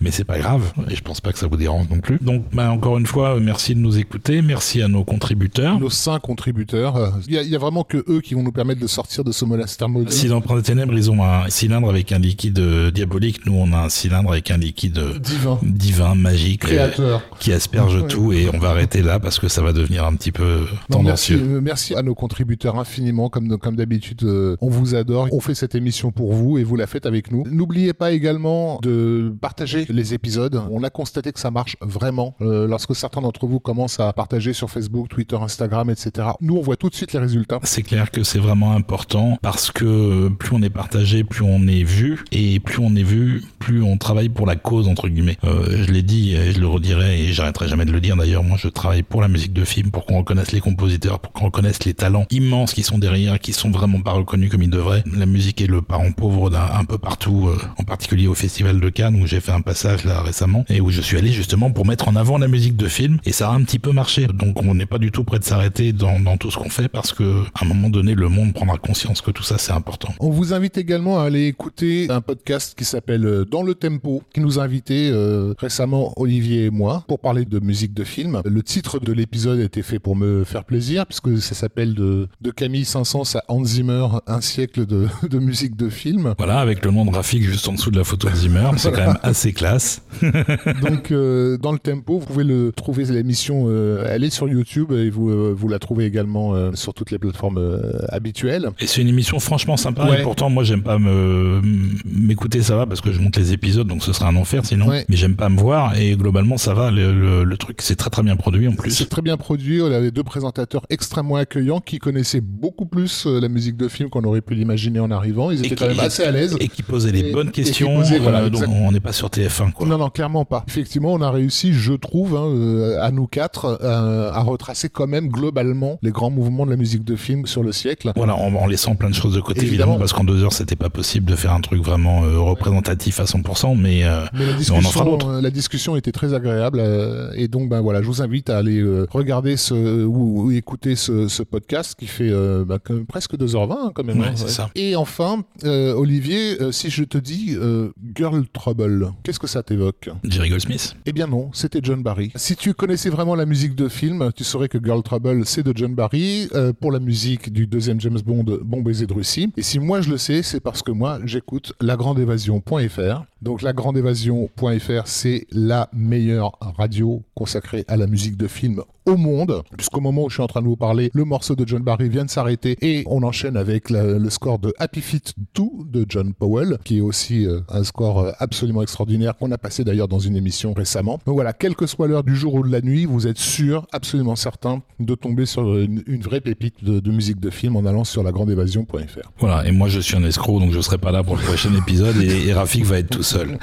mais c'est pas grave et je pense pas que ça vous dérange non plus donc bah, encore une fois merci de nous écouter merci à nos contributeurs Nos cinq contributeurs, il y, a- il y a vraiment que eux qui vont nous permettre de sortir de ce monastère maudit. si dans Prince des Ténèbres ils ont un cylindre avec un liquide euh, diabolique nous on a un cylindre avec un liquide euh, Divin. divin magique euh, Créateur. qui asperge Ouais. tout et on va arrêter là parce que ça va devenir un petit peu Non, merci, tendancieux merci à nos contributeurs infiniment, comme, comme d'habitude, on vous adore, on fait cette émission pour vous et vous la faites avec nous. N'oubliez pas également de partager les épisodes. On a constaté que ça marche vraiment euh, lorsque certains d'entre vous commencent à partager sur Facebook, Twitter, Instagram, etc. Nous, on voit tout de suite les résultats. C'est clair que c'est vraiment important parce que plus on est partagé, plus on est vu et plus on est vu, plus on travaille pour la cause entre guillemets. Euh, je l'ai dit et je le redirai et j'arrêterai jamais de le dire d'ailleurs. Moi, je travaille pour la musique de film, pour qu'on reconnaisse les compositeurs, pour qu'on reconnaisse les talents immenses qui sont derrière, qui sont vraiment pas reconnus comme ils devraient. La musique est le parent pauvre d'un un peu partout, euh, en particulier au Festival de Cannes où j'ai fait un passage là récemment et où je suis allé justement pour mettre en avant la musique de film et ça a un petit peu marché. Donc on n'est pas du tout prêt de s'arrêter dans tout ce qu'on fait parce que à un moment donné le monde prendra conscience que tout ça c'est important. On vous invite également à aller écouter un podcast qui s'appelle euh, Dans le Tempo, qui nous a invité euh, récemment Olivier et moi pour parler de musique de film. Le titre de l'épisode a été fait pour me faire plaisir puisque ça s'appelle de, de Camille Saint-Saëns à Hans Zimmer, un siècle de, de musique de film. Voilà, avec le nom de graphique juste en dessous de la photo de Zimmer, c'est quand même assez classe. Donc euh, dans le tempo, vous pouvez le trouver l'émission. euh, elle est sur YouTube et vous vous la trouvez également euh, sur toutes les plateformes euh, habituelles. Et c'est une émission franchement sympa. Ouais. Et pourtant, moi, j'aime pas me m'écouter, ça va parce que je monte les épisodes, donc ce serait un enfer sinon. Ouais. Mais j'aime pas me voir et globalement, ça va. Le, le- le truc, c'est très très bien produit en plus. C'est très bien produit. On avait deux présentateurs extrêmement accueillants qui connaissaient beaucoup plus euh, la musique de film qu'on aurait pu l'imaginer en arrivant. Ils étaient quand même assez à l'aise. Et qui posait les Et- bonnes questions. voilà, donc on n'est pas sur TF1 quoi. Non, non, clairement pas. Effectivement, on a réussi, je trouve, hein, à nous quatre, euh, à retracer quand même globalement les grands mouvements de la musique de film sur le siècle. Voilà, en, en laissant plein de choses de côté, évidemment, Évidemment. parce qu'en deux heures, c'était pas possible de faire un truc vraiment euh, représentatif à 100%, mais euh, Mais la on en fera discussion, d'autres. euh, la discussion était très agréable et donc ben voilà, je vous invite à aller regarder ce ou, ou écouter ce, ce podcast qui fait que- presque 2h20 hein, quand même. Ouais, hein, ça. Et enfin, Olivier, si je te dis Girl Trouble, qu'est-ce que ça t'évoque? Jerry Goldsmith. Eh bien non, c'était John Barry. Si tu connaissais vraiment la musique de film, tu saurais que Girl Trouble, c'est de John Barry Euh, pour la musique du deuxième James Bond, Bon baiser de Russie. Et si moi je le sais, c'est parce que moi j'écoute lagrandeévasion.fr. Donc lagrandeévasion.fr, c'est la meilleure radio consacrée à la musique de film au monde, puisqu'au moment où je suis en train de vous parler, le morceau de John Barry vient de s'arrêter et on enchaîne avec le score de Happy Feet 2 de John Powell, qui est aussi euh, un score euh, absolument extraordinaire qu'on a passé d'ailleurs dans une émission récemment. Donc voilà, quelle que soit l'heure du jour ou de la nuit, vous êtes sûr, absolument certain, de tomber sur une, vraie pépite de, musique de film en allant sur lagrandeévasion.fr. Voilà, et moi je suis un escroc, donc je serai pas là pour le prochain épisode et, Rafik va être tout seul.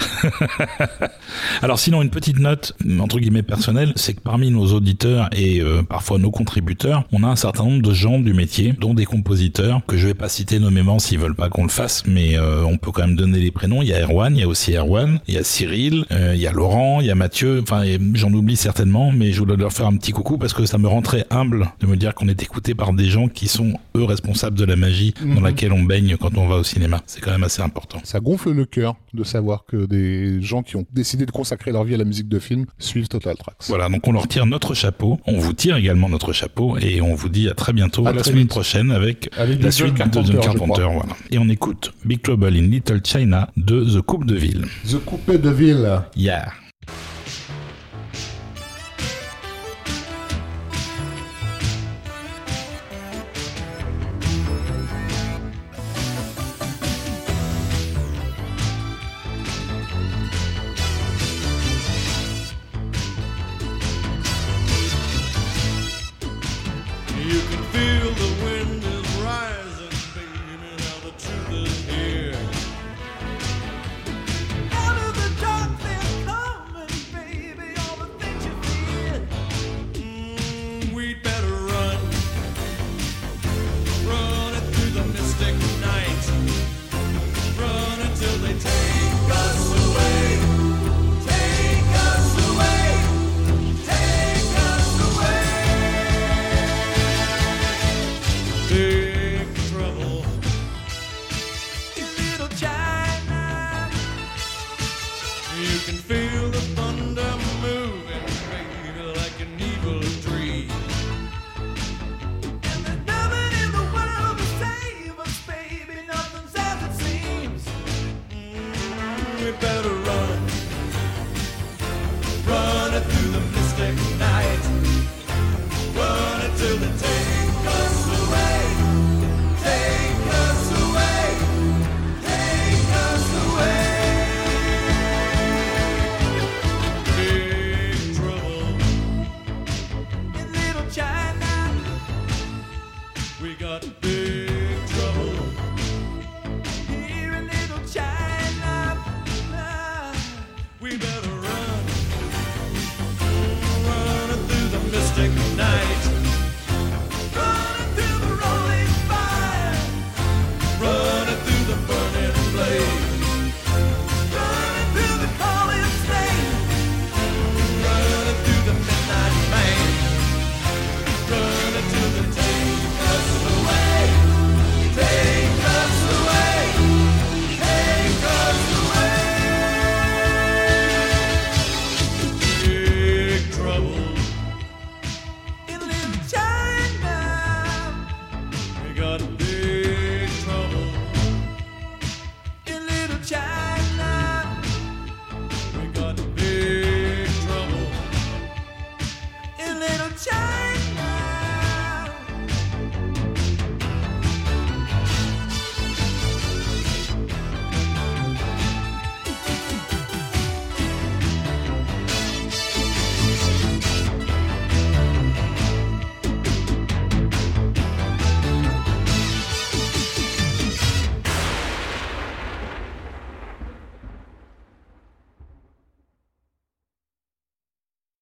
Alors sinon, une petite note, entre guillemets personnelle, c'est que parmi nos auditeurs et euh, parfois nos contributeurs, on a un certain nombre de gens du métier, dont des compositeurs, que je vais pas citer nommément s'ils veulent pas qu'on le fasse, mais euh, on peut quand même donner les prénoms. Il y a Erwan, il y a aussi Erwan, il y a Cyril, euh, il y a Laurent, il y a Mathieu, enfin j'en oublie certainement, mais je voulais leur faire un petit coucou parce que ça me rend très humble de me dire qu'on est écouté par des gens qui sont eux responsables de la magie dans mhm. laquelle on baigne quand on va au cinéma. C'est quand même assez important. Ça gonfle le cœur de savoir que des gens qui ont décidé de consacrer leur vie à la musique de film suivent Total Tracks. Voilà, donc on leur tire notre chapeau, on vous tire également notre chapeau et on vous dit à très bientôt, la semaine prochaine avec, la suite de The Carpenter. Voilà. Et on écoute Big Trouble in Little China de The Coupe de Ville. The Coupe de Ville. Yeah.